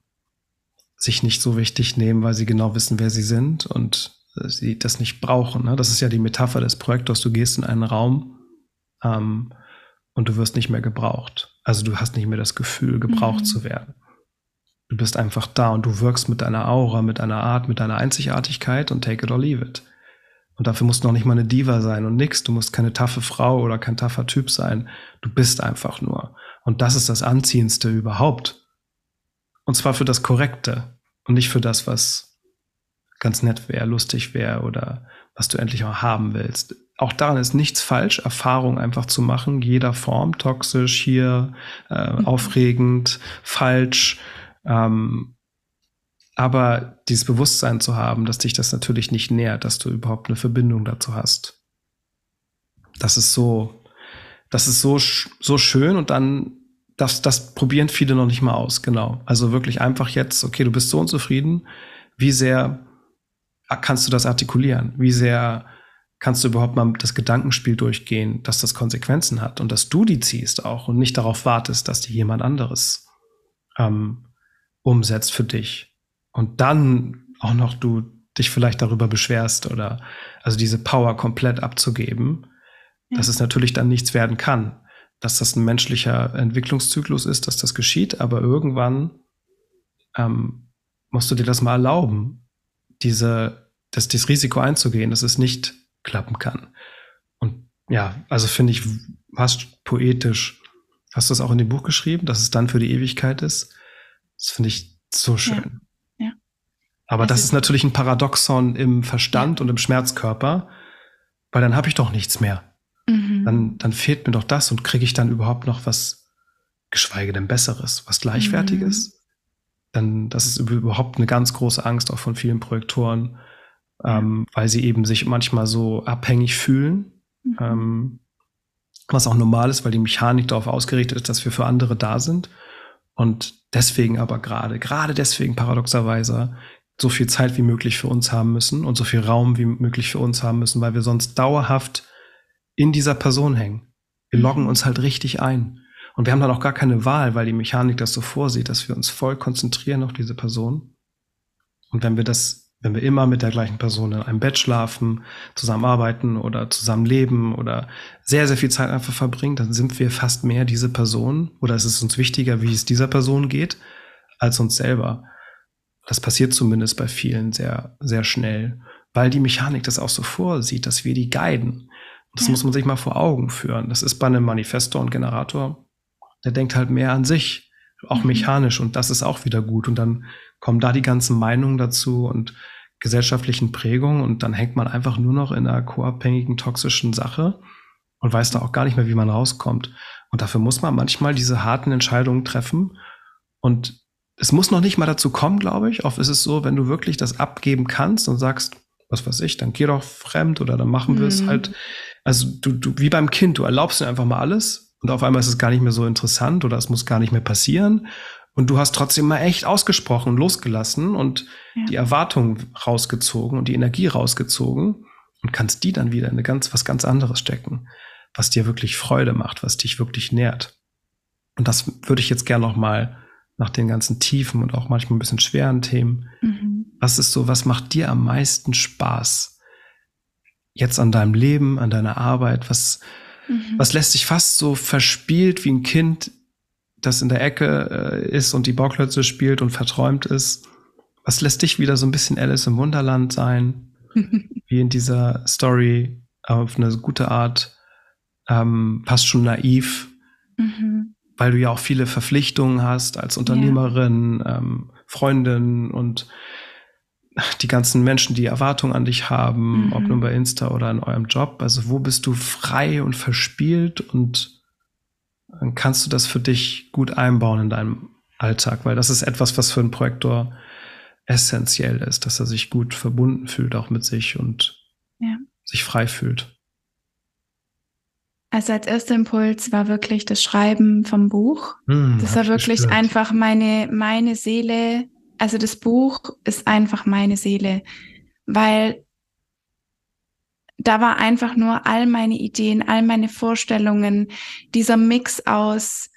Speaker 1: sich nicht so wichtig nehmen, weil sie genau wissen, wer sie sind und sie das nicht brauchen. Ne? Das ist ja die Metapher des Projektors. Du gehst in einen Raum ähm, und du wirst nicht mehr gebraucht. Also du hast nicht mehr das Gefühl, gebraucht mhm. zu werden. Du bist einfach da und du wirkst mit deiner Aura, mit deiner Art, mit deiner Einzigartigkeit und take it or leave it. Und dafür musst du noch nicht mal eine Diva sein und nix. Du musst keine taffe Frau oder kein taffer Typ sein. Du bist einfach nur. Und das ist das Anziehendste überhaupt. Und zwar für das Korrekte und nicht für das, was ganz nett wäre, lustig wäre oder was du endlich auch haben willst. Auch daran ist nichts falsch, Erfahrung einfach zu machen, jeder Form, toxisch, hier, äh, mhm. aufregend, falsch, ähm, aber dieses Bewusstsein zu haben, dass dich das natürlich nicht nährt, dass du überhaupt eine Verbindung dazu hast. Das ist so, das ist so, so schön und dann, das, das probieren viele noch nicht mal aus, genau. Also wirklich einfach jetzt, okay, du bist so unzufrieden, wie sehr kannst du das artikulieren? Wie sehr kannst du überhaupt mal das Gedankenspiel durchgehen, dass das Konsequenzen hat und dass du die ziehst auch und nicht darauf wartest, dass die jemand anderes ähm, umsetzt für dich und dann auch noch du dich vielleicht darüber beschwerst oder also diese Power komplett abzugeben, ja. dass es natürlich dann nichts werden kann, dass das ein menschlicher Entwicklungszyklus ist, dass das geschieht, aber irgendwann ähm, musst du dir das mal erlauben, diese, das, das Risiko einzugehen. Das ist nicht klappen kann. Und ja, also finde ich fast poetisch. Hast du es auch in dem Buch geschrieben, dass es dann für die Ewigkeit ist? Das finde ich so schön. Ja. ja. Aber das, das ist, natürlich ein Paradoxon im Verstand ja. und im Schmerzkörper, weil dann habe ich doch nichts mehr. Mhm. Dann, dann fehlt mir doch das und kriege ich dann überhaupt noch was, geschweige denn Besseres, was Gleichwertiges? Mhm. Dann, das ist überhaupt eine ganz große Angst auch von vielen Projektoren, ähm, weil sie eben sich manchmal so abhängig fühlen. Mhm. Ähm, was auch normal ist, weil die Mechanik darauf ausgerichtet ist, dass wir für andere da sind. Und deswegen aber gerade, gerade deswegen paradoxerweise so viel Zeit wie möglich für uns haben müssen und so viel Raum wie möglich für uns haben müssen, weil wir sonst dauerhaft in dieser Person hängen. Wir loggen mhm. uns halt richtig ein. Und wir haben dann auch gar keine Wahl, weil die Mechanik das so vorsieht, dass wir uns voll konzentrieren auf diese Person. Und wenn wir das, wenn wir immer mit der gleichen Person in einem Bett schlafen, zusammenarbeiten oder zusammen leben oder sehr, sehr viel Zeit einfach verbringen, dann sind wir fast mehr diese Person oder es ist uns wichtiger, wie es dieser Person geht, als uns selber. Das passiert zumindest bei vielen sehr, sehr schnell, weil die Mechanik das auch so vorsieht, dass wir die guiden. Das ja. muss man sich mal vor Augen führen. Das ist bei einem Manifestor und Generator, der denkt halt mehr an sich, auch mhm. mechanisch und das ist auch wieder gut. Und dann kommen da die ganzen Meinungen dazu und gesellschaftlichen Prägungen und dann hängt man einfach nur noch in einer co-abhängigen, toxischen Sache und weiß da auch gar nicht mehr, wie man rauskommt. Und dafür muss man manchmal diese harten Entscheidungen treffen. Und es muss noch nicht mal dazu kommen, glaube ich. Oft ist es so, wenn du wirklich das abgeben kannst und sagst, was weiß ich, dann geh doch fremd oder dann machen wir mhm. es halt also du, du, wie beim Kind, du erlaubst dir einfach mal alles und auf einmal ist es gar nicht mehr so interessant oder es muss gar nicht mehr passieren. Und du hast trotzdem mal echt ausgesprochen, losgelassen und ja. die Erwartung rausgezogen und die Energie rausgezogen und kannst die dann wieder in eine ganz, was ganz anderes stecken, was dir wirklich Freude macht, was dich wirklich nährt. Und das würde ich jetzt gerne noch mal nach den ganzen tiefen und auch manchmal ein bisschen schweren Themen. Mhm. Was ist so, was macht dir am meisten Spaß? Jetzt an deinem Leben, an deiner Arbeit? Was, mhm. was lässt sich fast so verspielt wie ein Kind, das in der Ecke äh, ist und die Bauklötze spielt und verträumt ist? Was lässt dich wieder so ein bisschen Alice im Wunderland sein? wie in dieser Story auf eine gute Art, ähm, fast schon naiv, mhm. weil du ja auch viele Verpflichtungen hast als Unternehmerin, ja. ähm, Freundin und die ganzen Menschen, die Erwartungen an dich haben, mhm. ob nur bei Insta oder in eurem Job. Also wo bist du frei und verspielt und dann kannst du das für dich gut einbauen in deinem Alltag, weil das ist etwas, was für einen Projektor essentiell ist, dass er sich gut verbunden fühlt auch mit sich und ja. sich frei fühlt.
Speaker 2: Also als erster Impuls war wirklich das Schreiben vom Buch. Hm, das war wirklich gespürt. einfach meine, meine Seele also das Buch ist einfach meine Seele, weil da war einfach nur all meine Ideen, all meine Vorstellungen, dieser Mix aus,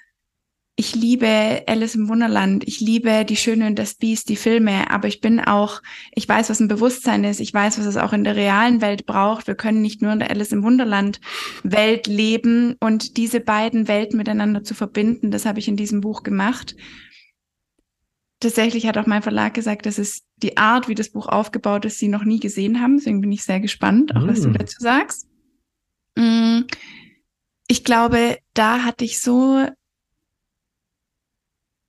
Speaker 2: ich liebe Alice im Wunderland, ich liebe die Schöne und das Biest, die Filme, aber ich bin auch, ich weiß, was ein Bewusstsein ist, ich weiß, was es auch in der realen Welt braucht. Wir können nicht nur in der Alice im Wunderland Welt leben und diese beiden Welten miteinander zu verbinden, das habe ich in diesem Buch gemacht tatsächlich hat auch mein Verlag gesagt, dass es die Art, wie das Buch aufgebaut ist, sie noch nie gesehen haben. Deswegen bin ich sehr gespannt, auch mm. was du mm. dazu sagst. Mm, ich glaube, da hatte ich so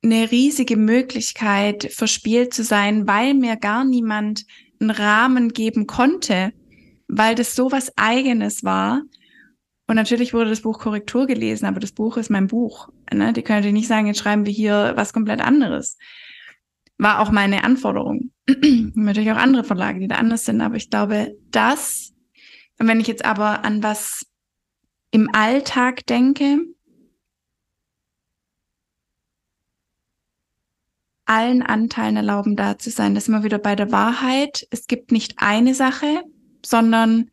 Speaker 2: eine riesige Möglichkeit, verspielt zu sein, weil mir gar niemand einen Rahmen geben konnte, weil das so was Eigenes war. Und natürlich wurde das Buch Korrektur gelesen, aber das Buch ist mein Buch. Ne? Die können nicht sagen, jetzt schreiben wir hier was komplett anderes war auch meine Anforderung. Natürlich auch andere Verlage, die da anders sind, aber ich glaube, das, wenn ich jetzt aber an was im Alltag denke, allen Anteilen erlauben, da zu sein. Das ist immer wieder bei der Wahrheit. Es gibt nicht eine Sache, sondern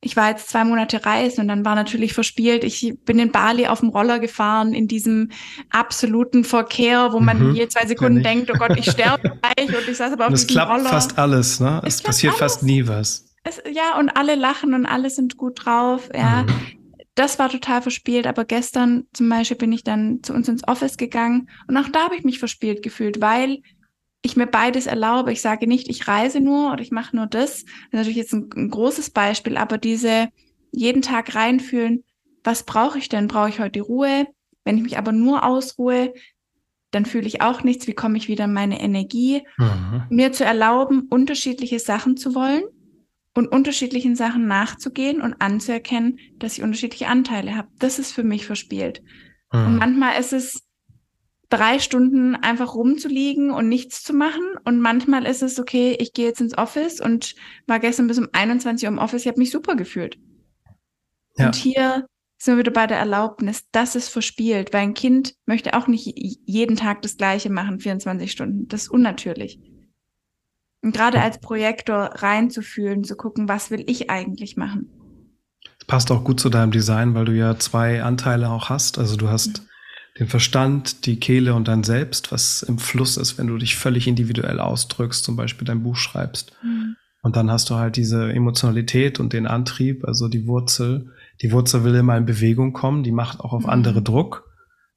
Speaker 2: ich war jetzt zwei Monate reisen und dann war natürlich verspielt. Ich bin in Bali auf dem Roller gefahren, in diesem absoluten Verkehr, wo man mhm, je zwei Sekunden denkt, oh Gott, ich sterbe gleich und ich saß aber auf
Speaker 1: und diesem Roller. Es klappt fast alles, ne? Es, es passiert alles. fast nie was.
Speaker 2: Es, ja, und alle lachen und alle sind gut drauf, ja. Mhm. Das war total verspielt, aber gestern zum Beispiel bin ich dann zu uns ins Office gegangen und auch da habe ich mich verspielt gefühlt, weil ich mir beides erlaube. Ich sage nicht, ich reise nur oder ich mache nur das. Das ist natürlich jetzt ein, ein großes Beispiel, aber diese jeden Tag reinfühlen, was brauche ich denn? Brauche ich heute Ruhe? Wenn ich mich aber nur ausruhe, dann fühle ich auch nichts. Wie komme ich wieder in meine Energie? Mhm. Mir zu erlauben, unterschiedliche Sachen zu wollen und unterschiedlichen Sachen nachzugehen und anzuerkennen, dass ich unterschiedliche Anteile habe. Das ist für mich verspielt. Mhm. Und manchmal ist es drei Stunden einfach rumzuliegen und nichts zu machen. Und manchmal ist es okay, ich gehe jetzt ins Office und war gestern bis um 21 Uhr im Office. Ich habe mich super gefühlt. Ja. Und hier sind wir wieder bei der Erlaubnis, dass es verspielt, weil ein Kind möchte auch nicht jeden Tag das Gleiche machen, 24 Stunden. Das ist unnatürlich. Und gerade als Projektor reinzufühlen, zu gucken, was will ich eigentlich machen.
Speaker 1: Das passt auch gut zu deinem Design, weil du ja zwei Anteile auch hast. Also du hast mhm. Den Verstand, die Kehle und dein Selbst, was im Fluss ist, wenn du dich völlig individuell ausdrückst, zum Beispiel dein Buch schreibst. Mhm. Und dann hast du halt diese Emotionalität und den Antrieb, also die Wurzel, die Wurzel will immer in Bewegung kommen, die macht auch auf mhm. andere Druck,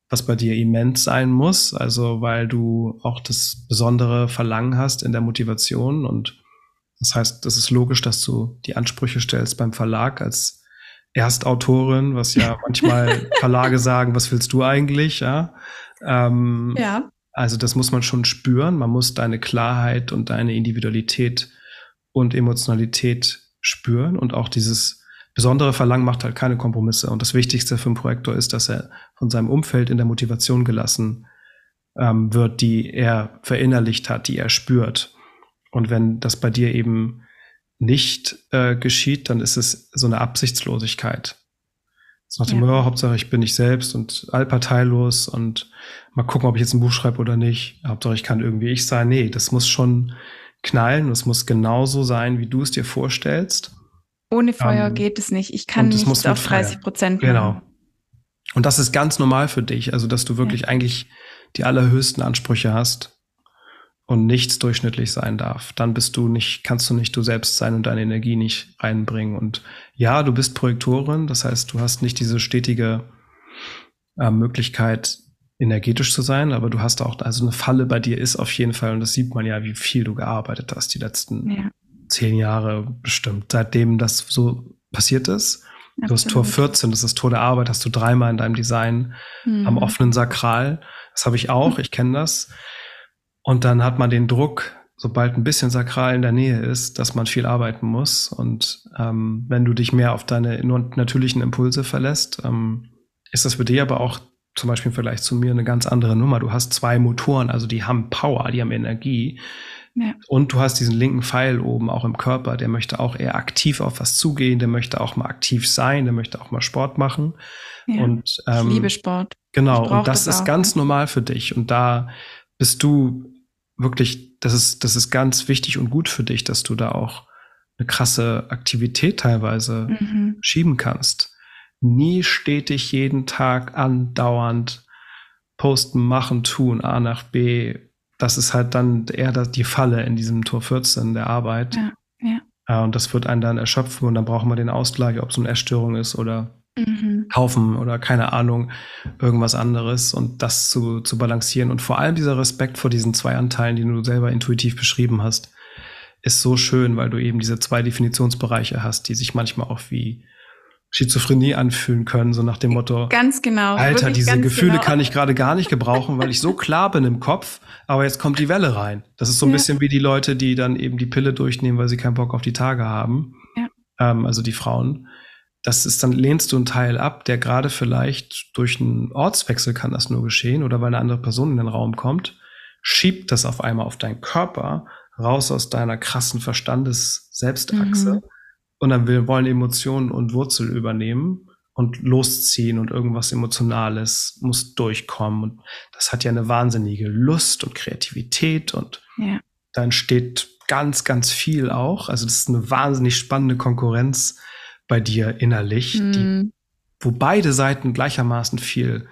Speaker 1: was bei dir immens sein muss, also weil du auch das besondere Verlangen hast in der Motivation und das heißt, das ist logisch, dass du die Ansprüche stellst beim Verlag als Erstautorin, was ja manchmal Verlage sagen, was willst du eigentlich, ja? Ähm, ja. Also das muss man schon spüren. Man muss deine Klarheit und deine Individualität und Emotionalität spüren und auch dieses besondere Verlangen macht halt keine Kompromisse. Und das Wichtigste für einen Projektor ist, dass er von seinem Umfeld in der Motivation gelassen ähm, wird, die er verinnerlicht hat, die er spürt. Und wenn das bei dir eben nicht äh, geschieht, dann ist es so eine Absichtslosigkeit. So nach dem, ja. Hauptsache ich bin nicht selbst und allparteilos und mal gucken, ob ich jetzt ein Buch schreibe oder nicht. Hauptsache ich kann irgendwie ich sein. Nee, das muss schon knallen. Das muss genauso sein, wie du es dir vorstellst.
Speaker 2: Ohne Feuer um, geht es nicht. Ich kann nicht auf 30 Prozent.
Speaker 1: Genau. Und das ist ganz normal für dich, also dass du wirklich ja. eigentlich die allerhöchsten Ansprüche hast und nichts durchschnittlich sein darf. Dann bist du nicht, kannst du nicht du selbst sein und deine Energie nicht reinbringen. Und ja, du bist Projektorin, das heißt, du hast nicht diese stetige äh, Möglichkeit, energetisch zu sein, aber du hast auch, also eine Falle bei dir ist auf jeden Fall, und das sieht man ja, wie viel du gearbeitet hast die letzten ja zehn Jahre bestimmt, seitdem das so passiert ist. Absolut. Du hast Tor 14, das ist Tor der Arbeit, hast du dreimal in deinem Design mhm. am offenen Sakral. Das habe ich auch, ich kenne das. Und dann hat man den Druck, sobald ein bisschen Sakral in der Nähe ist, dass man viel arbeiten muss. Und ähm, wenn du dich mehr auf deine natürlichen Impulse verlässt, ähm, ist das für dich aber auch zum Beispiel im Vergleich zu mir eine ganz andere Nummer. Du hast zwei Motoren, also die haben Power, die haben Energie. Ja. Und du hast diesen linken Pfeil oben auch im Körper, der möchte auch eher aktiv auf was zugehen, der möchte auch mal aktiv sein, der möchte auch mal Sport machen. Ja. Und,
Speaker 2: ähm, ich liebe Sport.
Speaker 1: Genau, und das, das ist auch, ganz ne? normal für dich. Und da bist du wirklich, das ist, das ist ganz wichtig und gut für dich, dass du da auch eine krasse Aktivität teilweise mhm. schieben kannst. Nie stetig jeden Tag andauernd posten, machen, tun, A nach B, das ist halt dann eher die Falle in diesem Tor 14 der Arbeit. Ja, ja. Und das wird einen dann erschöpfen und dann brauchen wir den Ausgleich, ob es eine Essstörung ist oder mhm. kaufen oder keine Ahnung, irgendwas anderes und das zu, zu balancieren. Und vor allem dieser Respekt vor diesen zwei Anteilen, die du selber intuitiv beschrieben hast, ist so schön, weil du eben diese zwei Definitionsbereiche hast, die sich manchmal auch wie Schizophrenie anfühlen können, so nach dem Motto.
Speaker 2: Ganz genau.
Speaker 1: Alter, diese Gefühle genau. kann ich gerade gar nicht gebrauchen, weil ich so klar bin im Kopf, aber jetzt kommt die Welle rein. Das ist so ein ja. bisschen wie die Leute, die dann eben die Pille durchnehmen, weil sie keinen Bock auf die Tage haben. Ja. Ähm, also die Frauen. Das ist dann, lehnst du einen Teil ab, der gerade vielleicht durch einen Ortswechsel kann das nur geschehen oder weil eine andere Person in den Raum kommt, schiebt das auf einmal auf deinen Körper raus aus deiner krassen Verstandes-Selbstachse. Mhm und dann will, wollen Emotionen und Wurzel übernehmen und losziehen und irgendwas Emotionales muss durchkommen. Und das hat ja eine wahnsinnige Lust und Kreativität und ja. da entsteht ganz, ganz viel auch. Also das ist eine wahnsinnig spannende Konkurrenz bei dir innerlich, mhm. die, wo beide Seiten gleichermaßen viel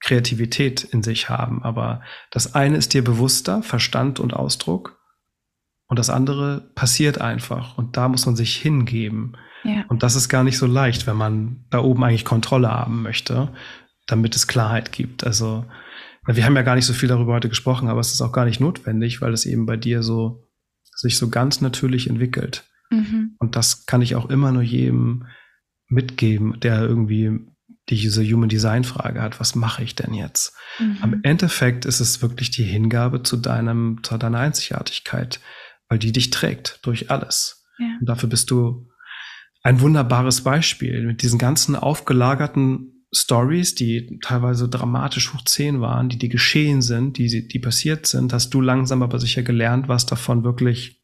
Speaker 1: Kreativität in sich haben. Aber das eine ist dir bewusster, Verstand und Ausdruck. Und das andere passiert einfach. Und da muss man sich hingeben. Ja. Und das ist gar nicht so leicht, wenn man da oben eigentlich Kontrolle haben möchte, damit es Klarheit gibt. Also wir haben ja gar nicht so viel darüber heute gesprochen, aber es ist auch gar nicht notwendig, weil es eben bei dir so sich so ganz natürlich entwickelt. Mhm. Und das kann ich auch immer nur jedem mitgeben, der irgendwie diese Human Design Frage hat, was mache ich denn jetzt? Mhm. Am Endeffekt ist es wirklich die Hingabe zu deinem, zu deiner Einzigartigkeit, weil die dich trägt durch alles. Ja. Und dafür bist du ein wunderbares Beispiel mit diesen ganzen aufgelagerten Stories, die teilweise dramatisch hoch zehn waren, die die geschehen sind, die, die passiert sind, hast du langsam aber sicher gelernt, was davon wirklich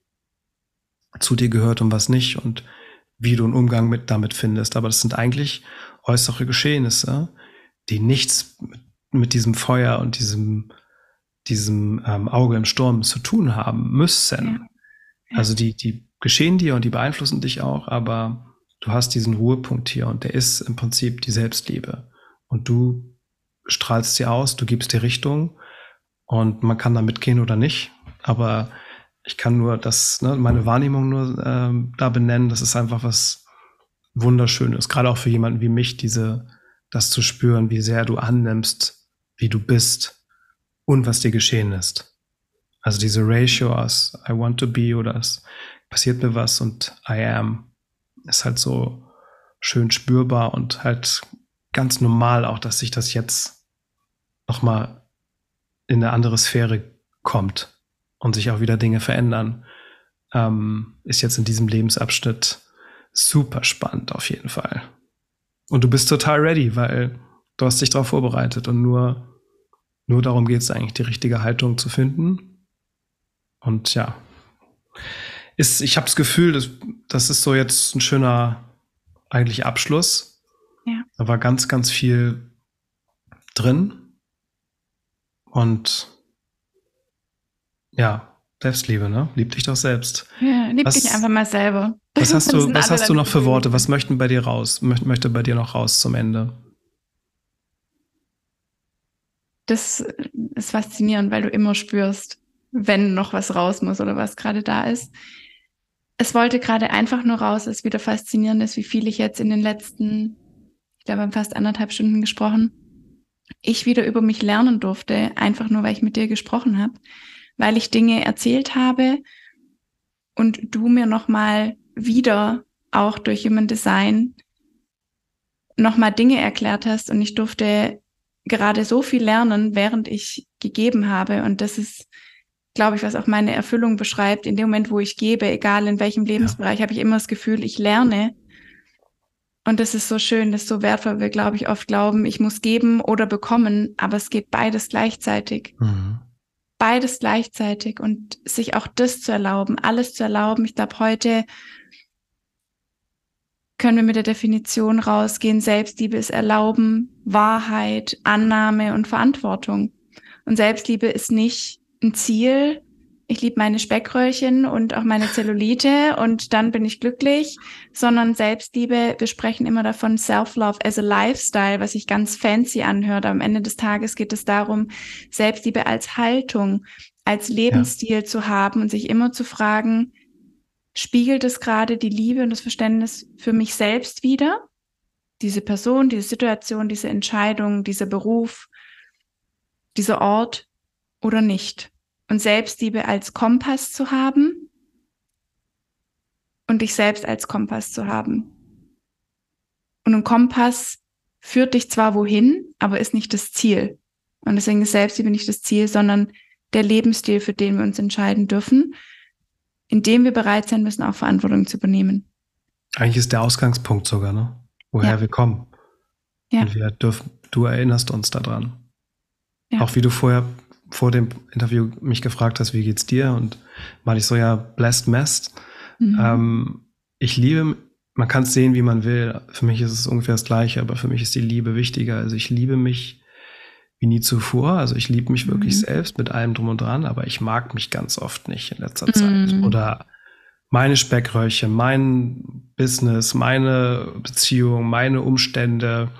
Speaker 1: zu dir gehört und was nicht und wie du einen Umgang mit damit findest. Aber das sind eigentlich äußere Geschehnisse, die nichts mit, mit diesem Feuer und diesem, diesem ähm, Auge im Sturm zu tun haben müssen. Ja. Also die, die geschehen dir und die beeinflussen dich auch, aber du hast diesen Ruhepunkt hier und der ist im Prinzip die Selbstliebe. Und du strahlst sie aus, du gibst die Richtung und man kann da mitgehen oder nicht. Aber ich kann nur das, ne, meine Wahrnehmung nur ähm, da benennen. Das ist einfach was Wunderschönes. Gerade auch für jemanden wie mich, diese, das zu spüren, wie sehr du annimmst, wie du bist und was dir geschehen ist. Also diese Ratio aus I want to be oder es passiert mir was und I am ist halt so schön spürbar und halt ganz normal auch, dass sich das jetzt nochmal in eine andere Sphäre kommt und sich auch wieder Dinge verändern, ähm, ist jetzt in diesem Lebensabschnitt super spannend auf jeden Fall. Und du bist total ready, weil du hast dich darauf vorbereitet und nur, nur darum geht es eigentlich, die richtige Haltung zu finden. Und ja, ist, ich habe das Gefühl, dass, das ist so jetzt ein schöner eigentlich Abschluss. Ja. Da war ganz, ganz viel drin. Und ja, Selbstliebe, ne? Lieb dich doch selbst.
Speaker 2: Ja, lieb was, dich einfach mal selber.
Speaker 1: Was hast du, was hast du noch für Worte? Was möchten bei dir raus? Möchte, möchte bei dir noch raus zum Ende?
Speaker 2: Das ist faszinierend, weil du immer spürst, wenn noch was raus muss oder was gerade da ist. Es wollte gerade einfach nur raus, es wieder faszinierend ist, wie viel ich jetzt in den letzten, ich glaube, fast anderthalb Stunden gesprochen, ich wieder über mich lernen durfte, einfach nur, weil ich mit dir gesprochen habe weil ich Dinge erzählt habe und du mir nochmal wieder auch durch Human Design nochmal Dinge erklärt hast und ich durfte gerade so viel lernen, während ich gegeben habe. Und das ist, glaube ich, was auch meine Erfüllung beschreibt. In dem Moment, wo ich gebe, egal in welchem Lebensbereich, ja. habe ich immer das Gefühl, ich lerne. Und das ist so schön, das ist so wertvoll. Wir, glaube ich, oft glauben, ich muss geben oder bekommen, aber es geht beides gleichzeitig. Mhm beides gleichzeitig und sich auch das zu erlauben, alles zu erlauben. Ich glaube, heute können wir mit der Definition rausgehen, Selbstliebe ist Erlauben, Wahrheit, Annahme und Verantwortung. Und Selbstliebe ist nicht ein Ziel, ich liebe meine Speckröllchen und auch meine Zellulite und dann bin ich glücklich, sondern Selbstliebe, wir sprechen immer davon Self-Love as a Lifestyle, was sich ganz fancy anhört. Am Ende des Tages geht es darum, Selbstliebe als Haltung, als Lebensstil ja. zu haben und sich immer zu fragen, spiegelt es gerade die Liebe und das Verständnis für mich selbst wieder? Diese Person, diese Situation, diese Entscheidung, dieser Beruf, dieser Ort oder nicht? Und Selbstliebe als Kompass zu haben und dich selbst als Kompass zu haben. Und ein Kompass führt dich zwar wohin, aber ist nicht das Ziel. Und deswegen ist Selbstliebe nicht das Ziel, sondern der Lebensstil, für den wir uns entscheiden dürfen, indem wir bereit sein müssen, auch Verantwortung zu übernehmen.
Speaker 1: Eigentlich ist der Ausgangspunkt sogar, ne? Woher ja. wir kommen. Ja. Und wir dürfen, du erinnerst uns daran. Ja. Auch wie du vorher vor dem Interview mich gefragt hast, wie geht's dir? Und weil ich so, ja, blessed messed. Mhm. Ähm, ich liebe, man kann es sehen, wie man will. Für mich ist es ungefähr das Gleiche, aber für mich ist die Liebe wichtiger. Also ich liebe mich wie nie zuvor. Also ich liebe mich wirklich mhm. selbst mit allem drum und dran, aber ich mag mich ganz oft nicht in letzter Zeit. Mhm. Oder meine Speckröllchen, mein Business, meine Beziehung, meine Umstände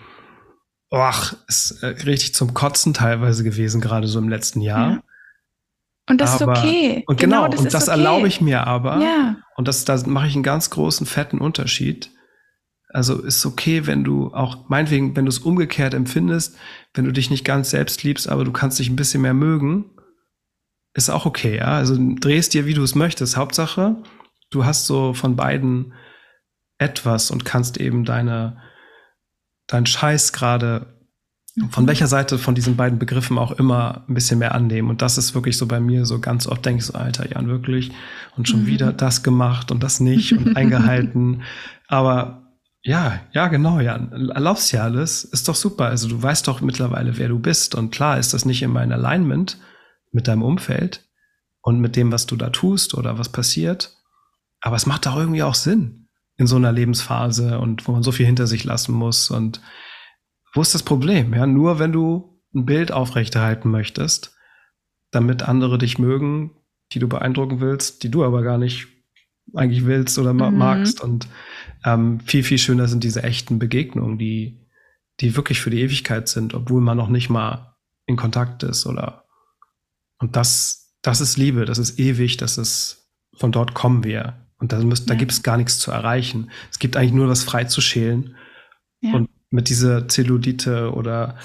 Speaker 1: ach, ist äh, richtig zum Kotzen teilweise gewesen, gerade so im letzten Jahr. Ja.
Speaker 2: Und das aber, ist okay.
Speaker 1: Und genau, genau das und das okay. erlaube ich mir aber. Ja. Und das, da mache ich einen ganz großen, fetten Unterschied. Also ist okay, wenn du auch, meinetwegen, wenn du es umgekehrt empfindest, wenn du dich nicht ganz selbst liebst, aber du kannst dich ein bisschen mehr mögen, ist auch okay, ja. Also drehst dir, wie du es möchtest. Hauptsache, du hast so von beiden etwas und kannst eben deine, deinen Scheiß gerade von mhm. welcher Seite von diesen beiden Begriffen auch immer ein bisschen mehr annehmen. Und das ist wirklich so bei mir so ganz oft denke ich so, Alter, Jan, wirklich. Und schon mhm. wieder das gemacht und das nicht und eingehalten. Aber ja, ja, genau, Jan. Erlaubst ja alles. Ist doch super. Also du weißt doch mittlerweile, wer du bist. Und klar ist das nicht in meinem Alignment mit deinem Umfeld und mit dem, was du da tust oder was passiert. Aber es macht doch irgendwie auch Sinn in so einer Lebensphase und wo man so viel hinter sich lassen muss und wo ist das Problem? Ja, nur wenn du ein Bild aufrechterhalten möchtest, damit andere dich mögen, die du beeindrucken willst, die du aber gar nicht eigentlich willst oder mhm. magst. Und ähm, viel, viel schöner sind diese echten Begegnungen, die, die wirklich für die Ewigkeit sind, obwohl man noch nicht mal in Kontakt ist oder und das, das ist Liebe, das ist ewig, das ist, von dort kommen wir. Und da, müsst, ja. da gibt es gar nichts zu erreichen. Es gibt eigentlich nur was frei zu schälen. Ja. Und mit dieser Zellulite oder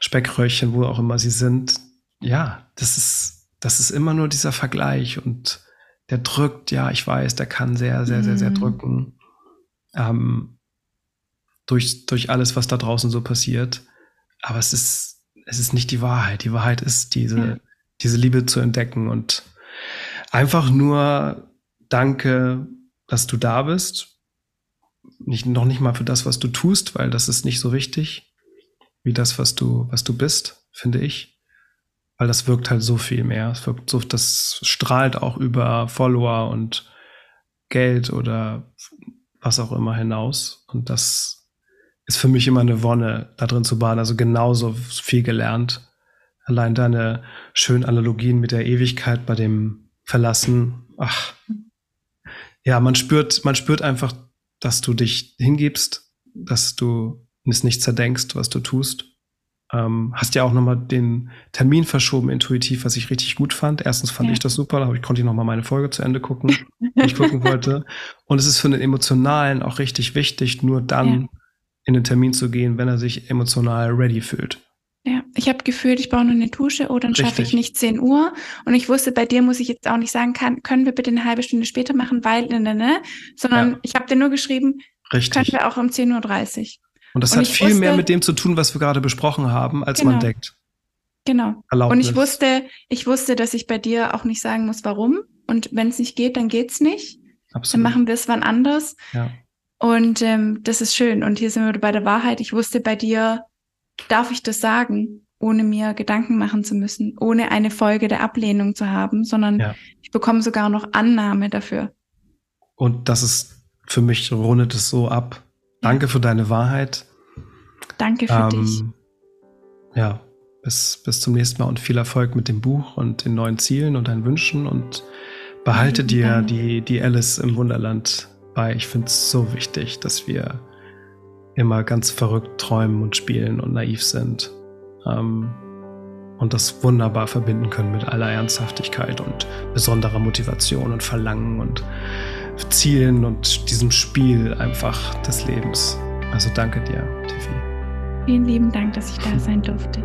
Speaker 1: Speckröllchen, wo auch immer sie sind, ja, das ist, das ist immer nur dieser Vergleich und der drückt, ja, ich weiß, der kann sehr, sehr, sehr, sehr mhm. drücken. Ähm, durch, durch alles, was da draußen so passiert. Aber es ist, es ist nicht die Wahrheit. Die Wahrheit ist diese, ja. diese Liebe zu entdecken und einfach nur danke, dass du da bist nicht, noch nicht mal für das, was du tust, weil das ist nicht so wichtig wie das, was du, was du bist, finde ich. Weil das wirkt halt so viel mehr. Es wirkt so, das strahlt auch über Follower und Geld oder was auch immer hinaus. Und das ist für mich immer eine Wonne, da drin zu baden. Also genauso viel gelernt. Allein deine schönen Analogien mit der Ewigkeit bei dem Verlassen. Ach. Ja, man spürt, man spürt einfach dass du dich hingibst, dass du es nicht zerdenkst, was du tust. Ähm, hast ja auch nochmal den Termin verschoben intuitiv, was ich richtig gut fand. Erstens fand ja. ich das super, aber ich konnte nochmal meine Folge zu Ende gucken, die ich gucken wollte. Und es ist für den Emotionalen auch richtig wichtig, nur dann ja. in den Termin zu gehen, wenn er sich emotional ready fühlt.
Speaker 2: Ja, ich habe gefühlt, ich brauche nur eine Dusche, oh, dann schaffe ich nicht 10 Uhr. Und ich wusste, bei dir muss ich jetzt auch nicht sagen, kann, können wir bitte eine halbe Stunde später machen, weil, ne, ne, ne, sondern ja. ich habe dir nur geschrieben, Richtig. können wir auch um 10.30 Uhr.
Speaker 1: Und das und hat viel wusste, mehr mit dem zu tun, was wir gerade besprochen haben, als
Speaker 2: genau,
Speaker 1: man denkt.
Speaker 2: Genau. Erlaubnis. Und ich wusste, ich wusste, dass ich bei dir auch nicht sagen muss, warum. Und wenn es nicht geht, dann geht's nicht. Absolut. Dann machen wir es wann anders. Ja. Und ähm, das ist schön. Und hier sind wir bei der Wahrheit. Ich wusste bei dir, darf ich das sagen, ohne mir Gedanken machen zu müssen, ohne eine Folge der Ablehnung zu haben, sondern ja. ich bekomme sogar noch Annahme dafür.
Speaker 1: Und das ist für mich rundet es so ab. Danke für deine Wahrheit.
Speaker 2: Danke für ähm, dich.
Speaker 1: Ja, bis, bis zum nächsten Mal und viel Erfolg mit dem Buch und den neuen Zielen und deinen Wünschen und behalte dir die, die Alice im Wunderland bei. Ich finde es so wichtig, dass wir immer ganz verrückt träumen und spielen und naiv sind. Ähm, und das wunderbar verbinden können mit aller Ernsthaftigkeit und besonderer Motivation und Verlangen und Zielen und diesem Spiel einfach des Lebens. Also danke dir, Tiffy.
Speaker 2: Vielen lieben Dank, dass ich da sein durfte.